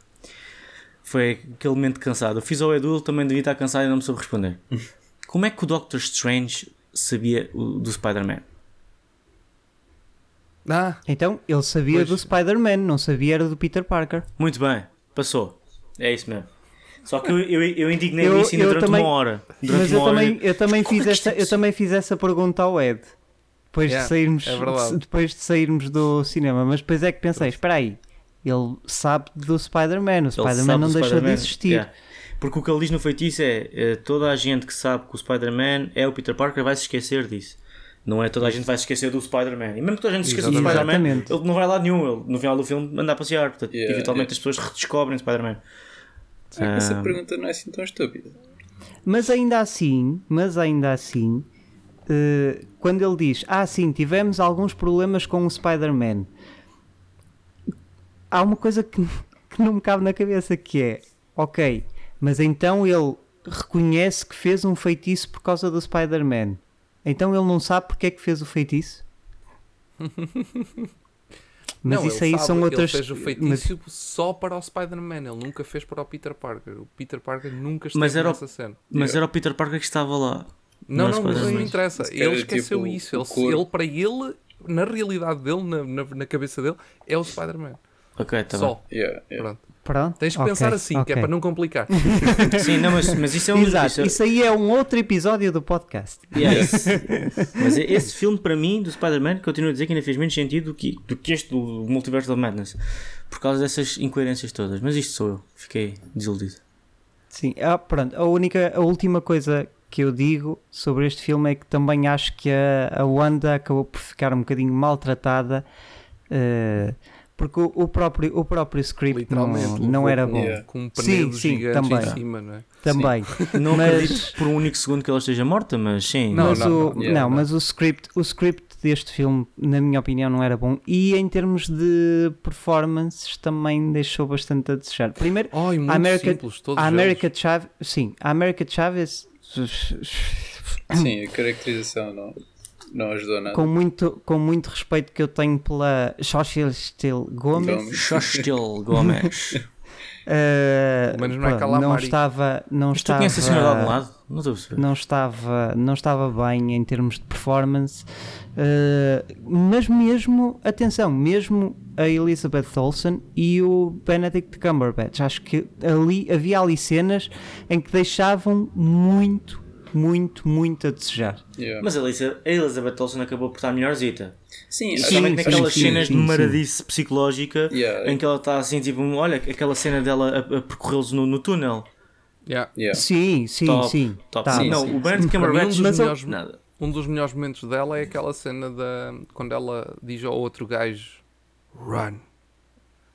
foi aquele momento cansado. Eu fiz ao Edu, ele também devia estar cansado e não me soube responder. Como é que o Doctor Strange sabia o- do Spider-Man? Ah, Então, ele sabia Pois. do Spider-Man, não sabia era do Peter Parker. Muito bem, passou. É isso mesmo. Só que eu, eu, eu indignei Eu- nisso ainda eu durante também- uma hora. Durante Mas eu uma hora. também, eu também Como fiz é isto essa, é eu também fiz essa pergunta ao Ed. Depois Yeah, de sairmos, é depois de sairmos do cinema, mas depois é que pensei, espera aí, ele sabe do Spider-Man, o Spider-Man não deixou de Spider-Man, existir. yeah. Porque o que ele diz no feitiço é eh, toda a gente que sabe que o Spider-Man é o Peter Parker vai se esquecer disso. Não é toda a gente vai se esquecer do Spider-Man. E mesmo que toda a gente se esqueça do. Spider-Man, ele não vai lá nenhum. Ele, no final do filme anda a passear. Portanto, Yeah, eventualmente yeah. as pessoas redescobrem Spider-Man. Essa Ah. pergunta não é assim tão estúpida. Mas ainda assim, mas ainda assim, eh, quando ele diz, ah sim, tivemos alguns problemas com o Spider-Man, há uma coisa que, que não me cabe na cabeça que é, ok, mas então ele reconhece que fez um feitiço por causa do Spider-Man. Então ele não sabe porque é que fez o feitiço? Mas não, isso ele aí sabe, são outras. Ele fez o mas- feitiço só para o Spider-Man. Ele nunca fez para o Peter Parker. O Peter Parker nunca esteve Mas era o- nessa cena. Mas era o Peter Parker que estava lá. Não, Não, mas não interessa. Calhar, Ele esqueceu tipo, isso. o Ele, ele, para ele, na realidade dele, na, na, na cabeça dele, é o Spider-Man. Ok, tá bem. Só. Yeah, yeah. Pronto. Pronto. Tens que ok, pensar assim, que é para não complicar. Sim, não, mas, mas isso é um. Exato, isso é- isso aí é um outro episódio do podcast. Esse- mas esse filme, para mim, do Spider-Man, continuo a dizer que ainda fez menos sentido do que, do que este do Multiverse of Madness. Por causa dessas incoerências todas. Mas isto sou eu. Fiquei desiludido. Sim, ah, pronto. A única, a última coisa que eu digo sobre este filme é que também acho que a, a Wanda acabou por ficar um bocadinho maltratada. eh, porque o, o próprio, o próprio script não, Literalmente. não era bom. Yeah. Com um Sim, sim, também. em cima, não é? Também. Não Mas- acredito por um único segundo que ela esteja morta, mas sim. Não, mas não, o, não. Yeah, não, não. mas o script, o script deste filme, na minha opinião, não era bom. E em termos de performances também deixou bastante a desejar. Primeiro, Ai, muito América- simples, todos a eles. América Chávez, sim, a América Chávez Sim, a caracterização não, não ajudou nada. com muito, com muito respeito que eu tenho pela Still Gomes. Shostil Gomes. menos não é Calamari. não estava, não Mas tu estava, conheces a senhora de algum lado? Não estou a perceber. não estava, não estava bem em termos de performance, eh, mas mesmo, atenção, mesmo a Elizabeth Olsen e o Benedict Cumberbatch, acho que ali havia ali cenas em que deixavam muito, muito, muito a desejar. Yeah. Mas a Elisa- a Elizabeth Olsen acabou por estar melhorzita. sim, sim, naquelas sim, cenas sim, de maradice psicológica Yeah. em que ela está assim, tipo, olha, aquela cena dela a, a percorrê-los no, no túnel. Yeah. Yeah. Sim, sim, Top, sim. Top. tá. Sim, não, sim, o Benedict mim, um Cumberbatch dos melhores- nada. Um dos melhores momentos dela é aquela cena da quando ela diz ao outro gajo Run.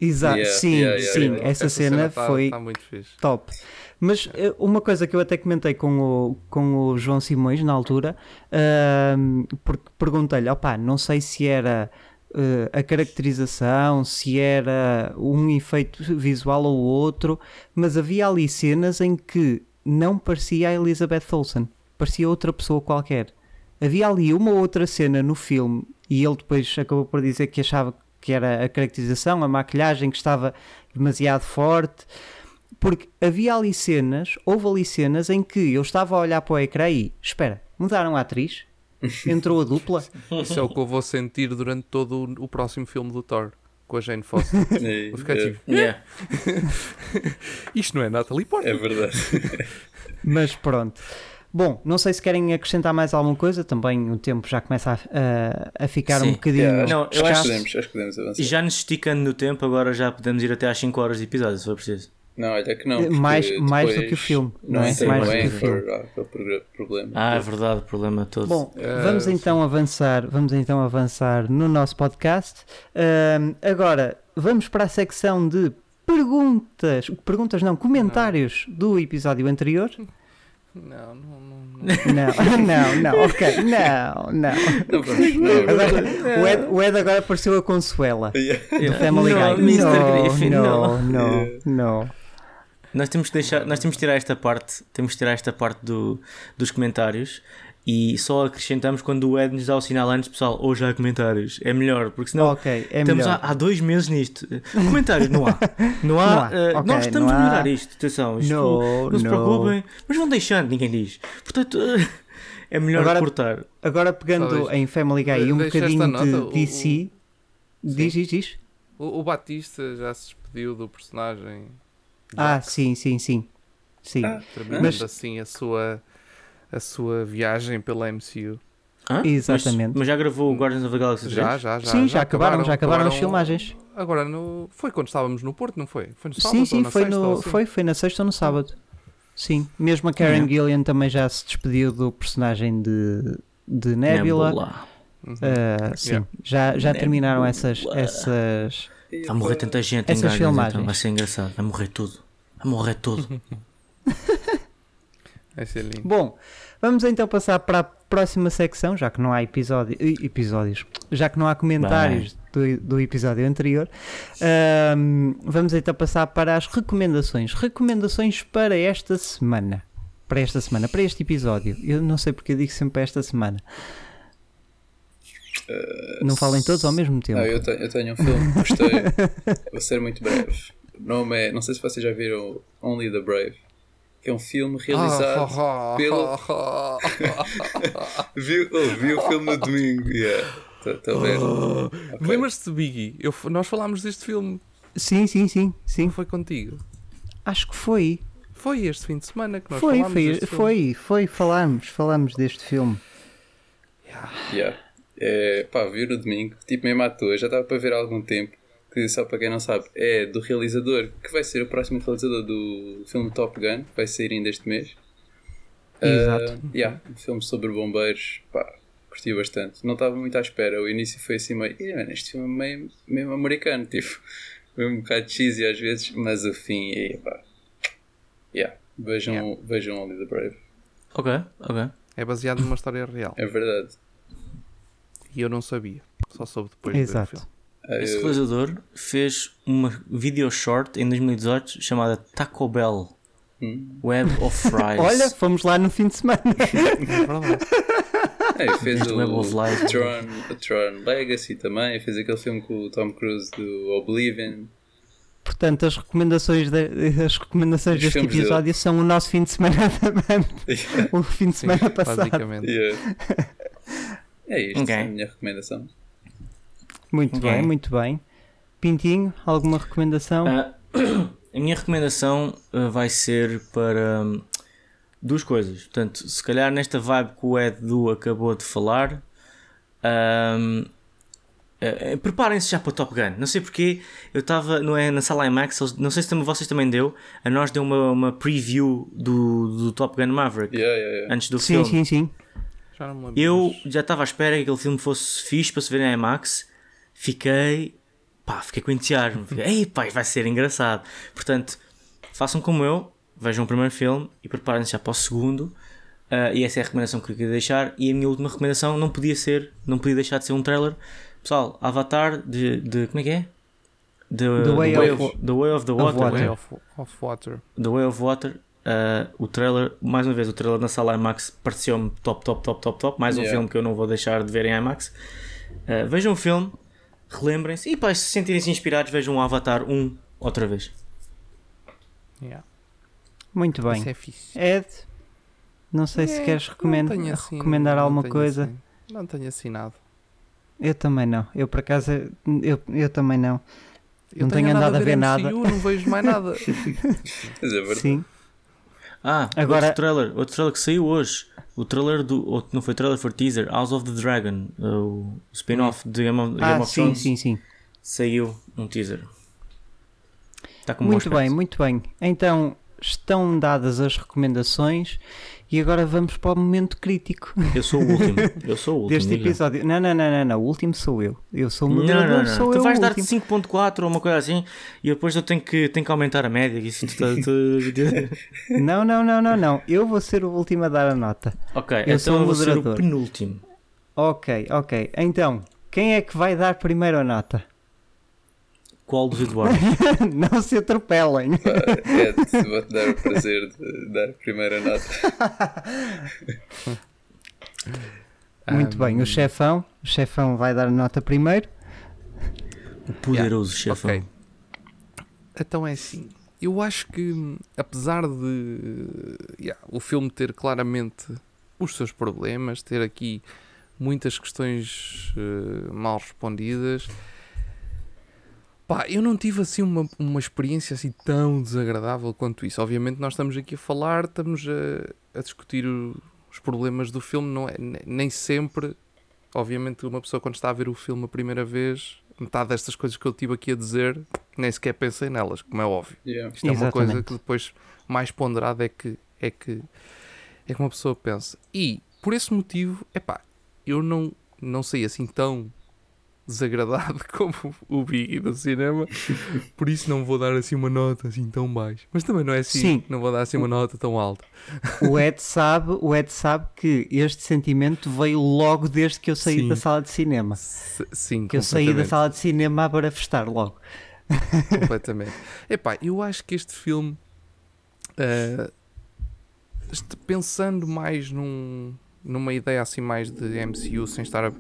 Exato, Yeah, sim, yeah, yeah, sim, yeah. essa, cena, tá, foi tá muito fixe. top. Mas eh, uma coisa que eu até comentei com o, com o João Simões na altura, ahm, porque perguntei-lhe, opá, não sei se era eh, a caracterização, se era um efeito visual ou outro, mas havia ali cenas em que não parecia a Elizabeth Olsen, parecia outra pessoa qualquer. Havia ali uma outra cena no filme e ele depois acabou por dizer que achava que era a caracterização, a maquilhagem que estava demasiado forte, porque havia ali cenas, houve ali cenas em que eu estava a olhar para o ecrã e espera, mudaram a atriz? Entrou a dupla? Isso é o que eu vou sentir durante todo o, próximo filme do Thor com a Jane Foster. É, Vou ficar é, tipo, Yeah. isto não é Natalie Portman. é verdade. Mas pronto. Bom, não sei se querem acrescentar mais alguma coisa, também o tempo já começa a, a- a ficar Sim. um bocadinho Yeah, Não, eu acho, que podemos, acho que podemos avançar. E já nos esticando no tempo, agora já podemos ir até às 5 horas de episódio, se for preciso. Não, olha que não. porque Mais- mais do que o filme, Não, não é? é? Mais não do é que o filme. Aquele problema. Ah, é verdade, o problema todo. Bom, Eh, vamos sim. então avançar, vamos então avançar no nosso podcast. Ahm, agora vamos para a secção de perguntas, perguntas não, comentários do episódio anterior. Não, não, não. não. Não, não, não, ok, não, não. Não. Não, Agora, o, Ed, o Ed agora apareceu a Consuela do Family Não, Guy. Mr. Griffin, no, não. no, no. Nós temos que deixar, nós temos que tirar esta parte, temos que tirar esta parte do, dos comentários e só acrescentamos quando o Ed nos dá o sinal antes, pessoal, hoje há comentários. É melhor, porque senão Ok, é estamos há, melhor. há dois meses nisto. Comentários não há. Não há. Não há, eh, ok, nós estamos não a melhorar há. isto. Atenção, isto No, não se no. preocupem, mas vão deixando, ninguém diz. Portanto, eh, é melhor Agora- cortar. Agora pegando Talvez. em Family Guy e um bocadinho nota, de o- DC. Diz, diz, diz. O, o Batista já se despediu do personagem. Ah, sim, sim, sim. Sim. Ah, Terminando Mas- assim a sua, a sua viagem pela MCU. Hã? Exatamente. Mas, mas já gravou o Guardians of the Galaxy 3? Já, já, já. sim, já, acabaram, já acabaram as filmagens. Agora no, foi quando estávamos no Porto, não foi? Foi no sábado Sim, ou sim, na foi, sexta, no, assim? foi, foi na sexta ou no sábado. Sim, mesmo a Karen É. Gillian também já se despediu do personagem de, de Nebula. Uhum. Ah, sim, Yeah. já, já terminaram Nebula. essas, essas. Vai morrer tanta gente em Essas Guardians, filmagens. então vai ser engraçado. Vai morrer tudo. Vai morrer tudo. Vai ser lindo. Bom, vamos então passar para a próxima secção, já que não há episódio, episódios, já que não há comentários do, do episódio anterior. Ahm, vamos então passar para as recomendações. Recomendações para esta semana. Para esta semana, para este episódio. Eu não sei porque eu digo sempre para esta semana. Não falem todos ao mesmo tempo. Ah, eu, tenho, eu tenho um filme que gostei. Vou ser muito breve. O nome é. Não sei se vocês já viram Only the Brave. Que é um filme realizado. Ah, pelo- viu, oh, vi o filme no domingo. Yeah. Estou a ver. Ok. Lembras-te de Biggie? Eu, nós falámos deste filme. Sim, sim, sim, Não sim. foi contigo? Acho que foi. Foi este fim de semana que nós Foi, falámos foi, deste filme. foi, foi, falámos, falámos deste filme. Yeah. É, pá, vi no domingo, tipo mesmo à toa, já estava para ver há algum tempo. Que só para quem não sabe, é do realizador que vai ser o próximo realizador do filme Top Gun, que vai sair ainda este mês. Exato. Uh, yeah, um filme sobre bombeiros, pá, curti bastante. Não estava muito à espera, o início foi assim meio. "Ih, mano, este filme é meio, meio americano, tipo, meio um bocado cheesy às vezes, mas o fim é, pá. Yeah, vejam, Yeah. vejam Only the Brave, Ok, ok. É baseado numa história real. é verdade. E eu não sabia. Só soube depois de ver o Exato. filme. Ah, Esse eu- realizador fez uma video short em 2018 chamada Taco Bell Hum. Web of Fries. Olha, fomos lá no fim de semana. É. É, fez o Web of Life. Tron, o Tron Legacy também, fez aquele filme com o Tom Cruise do Oblivion. Portanto, as recomendações, de- as recomendações Os deste episódio são o nosso fim de semana também. O fim de Sim, semana passado. basicamente. Yeah. É isto, Ok. é a minha recomendação. Muito Ok. bem, muito bem. Pintinho, alguma recomendação? Ah, a minha recomendação ah, vai ser para hum, duas coisas. Portanto, se calhar nesta vibe que o Ed Du acabou de falar, hum, ah, ah, preparem-se já para o Top Gun. Não sei porque eu estava não é, na sala IMAX, não sei se também, vocês também deu, a nós deu uma, uma preview do, do Top Gun Maverick Yeah, yeah, yeah. antes do sim, filme. sim, sim. Lembro. Eu mas- já estava à espera que aquele filme fosse fixe para se ver em IMAX. Fiquei. pá, fiquei com entusiasmo. Fiquei, ei, pá, vai ser engraçado. Portanto, façam como eu, vejam o primeiro filme e preparem-se já para o segundo. Ah, e essa é a recomendação que eu queria deixar. E a minha última recomendação não podia ser, não podia deixar de ser um trailer. Pessoal, Avatar de. de como é que é? The, The Way of, of- the Way of the of Water. Water. Way of, of Water. The Way of Water, uh, o trailer, mais uma vez, o trailer na sala IMAX pareceu-me top, top, top, top, top. Mais um Yeah. filme que eu não vou deixar de ver em IMAX. Uh, vejam o filme, relembrem-se e pá, se sentirem-se inspirados, vejam o Avatar 1 outra vez. Yeah. Muito bem. É fixe. Ed, não sei se É, queres tenho assim- recomendar não alguma tenho coisa. assim- não tenho assinado. Eu também não. Eu por acaso, eu, eu também não. Eu Não tenho andado a ver nada. MCU, não vejo mais nada. Mas é verdade. Sim. Ah, Agora- outro trailer, outro trailer que saiu hoje. O trailer do. Não foi trailer, foi teaser. House of the Dragon, o spin-off de Game of, Game Ah, of sim, Thrones. sim, sim. Saiu um teaser. Está com Muito bem, muito bem. Então, estão dadas as recomendações e agora vamos para o momento crítico Eu sou o último. Eu sou o último. deste episódio. Não, não, não, não, não. O último sou eu. Eu sou o Não, moderador, não, não. sou tu eu vais último. 5.4 ou uma coisa assim e depois eu tenho que, tenho que aumentar a média. Isso, tu, tu- Não, não, não, não, não. Eu vou ser o último a dar a nota. ok, Eu então sou o eu vou ser o penúltimo. Ok, ok. Então, quem é que vai dar primeiro a nota? Qual dos Eduardo? não se atropelem. Pá, Ed, vou-te dar o prazer de dar a primeira nota. Muito Ahm, bem, o chefão. O chefão vai dar a nota primeiro. O poderoso chefão. Ok. Então é assim. Eu acho que, apesar de yeah, o filme ter claramente os seus problemas, ter aqui muitas questões eh, mal respondidas, pá, eu não tive assim uma, uma experiência assim tão desagradável quanto isso. Obviamente, nós estamos aqui a falar, estamos a, a discutir o- os problemas do filme, não é, ne- nem sempre. Obviamente, uma pessoa quando está a ver o filme a primeira vez, metade destas coisas que eu tive aqui a dizer, nem sequer pensei nelas, como é óbvio. Yeah. Isto é uma coisa Exatamente. que depois mais ponderada é que é que é que uma pessoa pensa. E por esse motivo, epá, eu não não sei assim tão desagradado como o Biggie do cinema, por isso não vou dar assim uma nota assim tão baixa. Mas também não é assim, Sim. não vou dar assim uma nota tão alta. O Ed sabe, o Ed sabe que este sentimento veio logo desde que eu saí Sim. da sala de cinema. S- Sim, Que eu saí da sala de cinema a barafestar logo. completamente. Epá, eu acho que este filme, este- pensando mais num, numa ideia assim mais de MCU, sem estar a,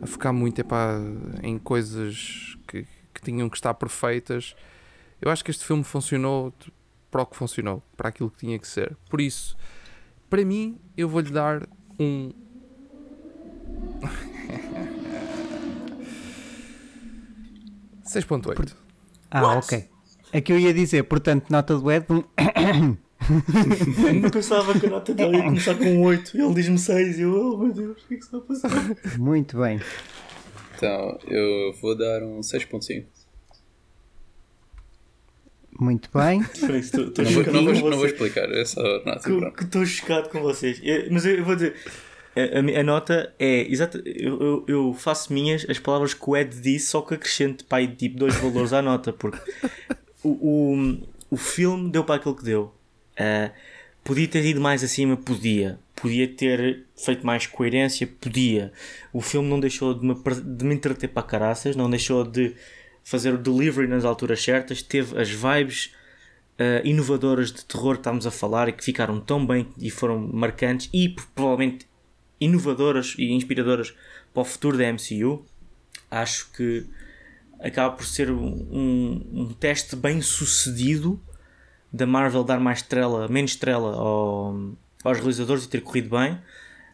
a focar muito epá, em coisas que, que tinham que estar perfeitas, eu acho que este filme funcionou para o que funcionou, para aquilo que tinha que ser. Por isso, para mim, eu vou-lhe dar um. Seis ponto oito. Ah, ok. É que eu ia dizer, portanto, nota do Ed, um Eu pensava que a nota dele ia começar com um 8 e ele diz-me 6 e eu, oh meu Deus, o que é que está a passar? muito bem. Então, eu vou dar um 6.5. Muito bem. Estou estou Não, vou- não, vou, não vou explicar, é só nota. Que- Estou chocado com vocês. Eu- mas eu, eu vou dizer, a, a a nota é exata. Eu, eu, eu faço minhas as palavras que o Ed disse, só que acrescento pai, tipo dois valores à nota, porque o, o, o filme deu para aquilo que deu. Ah, podia ter ido mais acima, podia. Podia ter feito mais coerência, podia. O filme não deixou de me, de me entreter para caraças, não deixou de fazer o delivery nas alturas certas, teve as vibes uh, inovadoras de terror que estávamos a falar e que ficaram tão bem e foram marcantes e provavelmente inovadoras e inspiradoras para o futuro da MCU. Acho que acaba por ser um, um, um teste bem sucedido da Marvel dar mais estrela, menos estrela ao- aos realizadores e ter corrido bem.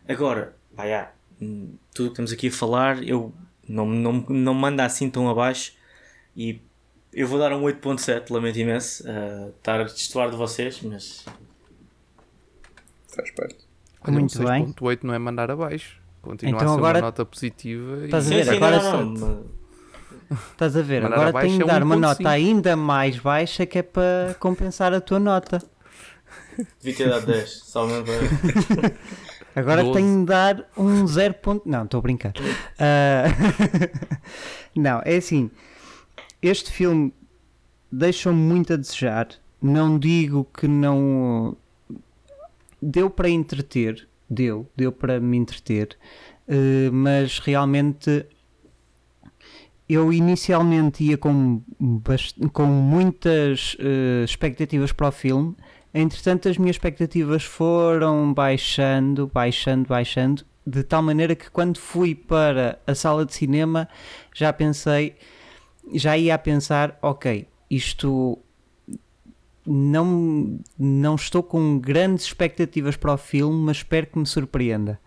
Agora, vai, ah, hum, tudo o que estamos aqui a falar, eu não, não, não me manda assim tão abaixo e eu vou dar um 8.7, lamento imenso uh, estar a destoar de vocês, mas Faz parte. Olha, Muito um bem. 6.8 não é mandar abaixo. Continua Então a ser agora- uma nota positiva. e- Estás a ver? Sim, sim, agora não, não, Estás a ver? Mandar Agora abaixo tenho de é dar uma 1.5. nota ainda mais baixa que é para compensar a tua nota. devia ter dado 10, só mesmo para... Agora 12. tenho de dar um 0. ponto- Não, estou a brincar. Ah, não, é assim. Este filme deixou-me muito a desejar. Não digo que não. Deu para entreter. Deu, deu para me entreter. eh, mas realmente. Eu inicialmente ia com, com muitas eh, expectativas para o filme. Entretanto, as minhas expectativas foram baixando, baixando, baixando, de tal maneira que quando fui para a sala de cinema já pensei, já ia a pensar, ok, isto não, não estou com grandes expectativas para o filme, mas espero que me surpreenda.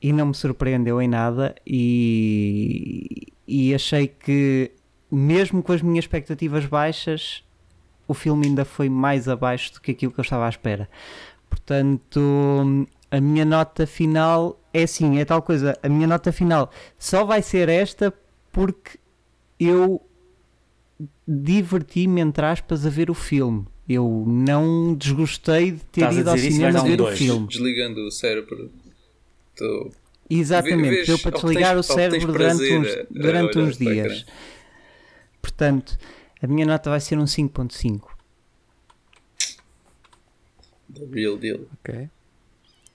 E não me surpreendeu em nada e, e achei que mesmo com as minhas expectativas baixas, o filme ainda foi mais abaixo do que aquilo que eu estava à espera. Portanto, a minha nota final é assim, é tal coisa, a minha nota final só vai ser esta porque eu diverti-me, entre aspas, a ver o filme. Eu não desgostei de ter Estás ido ao cinema um ver o filme. Desligando o cérebro. Tô... Exatamente, Vês- deu para obtens- desligar o cérebro durante uns, durante uns dias. Portanto, a minha nota vai ser um 5.5. The real deal. Ok.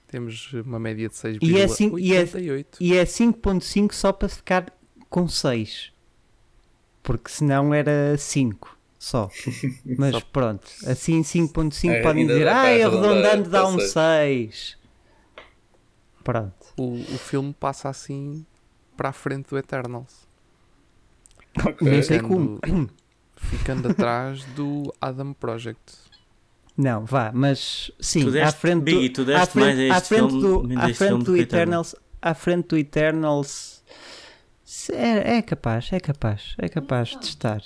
Temos uma média de E é assim- e é- 6,88. E é 5.5 só para ficar com 6. Porque senão era 5 só. Mas Só- pronto, assim 5.5 É, podem dizer, dá arredondar arredondando dá para um seis." 6. Pronto. O, o filme passa assim para a frente do Eternals. Ok. Nem sei como. Ficando atrás do Adam Project. Não, vá, mas sim, Tu deste- à frente do, tu deste à frente, mais a à este frente filme, do, à frente filme do Eternals, à frente do Eternals é, é capaz, é capaz, é capaz de estar.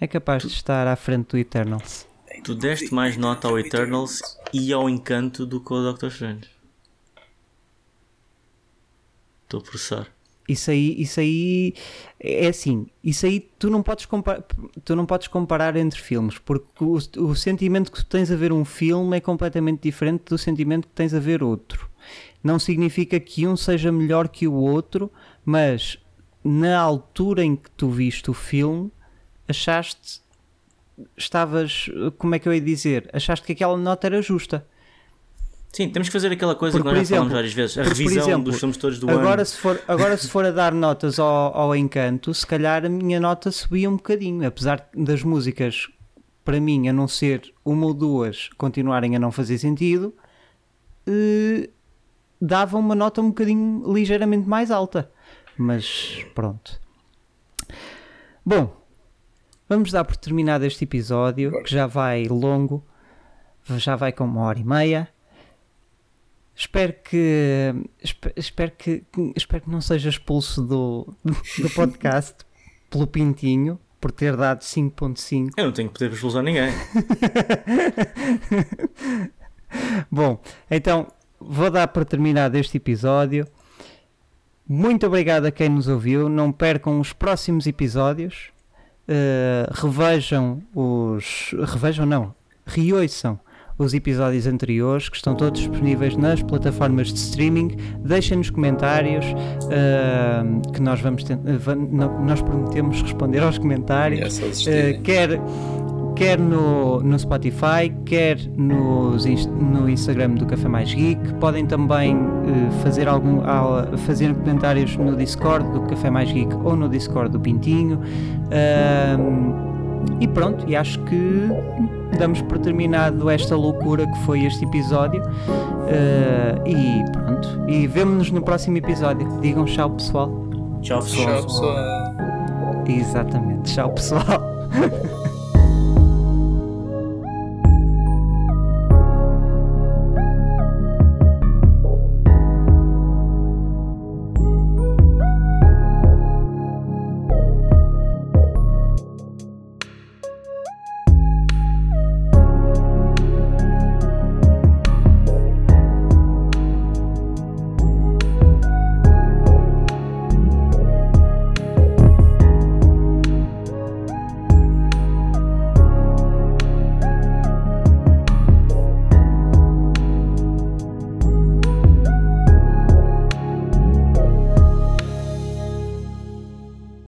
É capaz de estar à frente do Eternals. Tu deste mais nota ao Eternals e ao Encanto do que ao Doctor Strange. Estou a processar. Isso aí, isso aí é assim, isso aí tu não podes comparar, tu não podes comparar entre filmes, porque o, o sentimento que tu tens a ver um filme é completamente diferente do sentimento que tens a ver outro. Não significa que um seja melhor que o outro, mas na altura em que tu viste o filme, achaste, estavas, como é que eu ia dizer, achaste que aquela nota era justa. Sim, temos que fazer aquela coisa Porque, que nós já falamos exemplo, várias vezes, a porque, por revisão exemplo, dos filmes todos do Agora ano. se, for, agora, se for a dar notas ao, ao encanto, se calhar a minha nota subia um bocadinho, apesar das músicas, para mim, a não ser uma ou duas, continuarem a não fazer sentido, eh, dava uma nota um bocadinho ligeiramente mais alta. Mas pronto. Bom, vamos dar por terminado este episódio, que já vai longo, já vai com uma hora e meia. Espero que espe- espero que espero que não seja expulso do, do podcast pelo Pintinho por ter dado 5.5. Eu não tenho poder para expulsar ninguém. Bom, então vou dar para terminar este episódio. Muito obrigado a quem nos ouviu. Não percam os próximos episódios. Uh, revejam os. Revejam, não. Reouçam os episódios anteriores que estão todos disponíveis nas plataformas de streaming. Deixem nos comentários uh, que nós vamos uh, no- nós prometemos responder aos comentários. Uh, quer quer no, no Spotify, quer nos no Instagram do Café Mais Geek. Podem também uh, fazer, algum, al- fazer comentários no Discord do Café Mais Geek ou no Discord do Pintinho. Ahm, e pronto, e acho que damos por terminado esta loucura que foi este episódio. Uh, e pronto, e vemo-nos no próximo episódio. Digam tchau, pessoal. Tchau, pessoal. Tchau, pessoal. Exatamente, tchau, pessoal.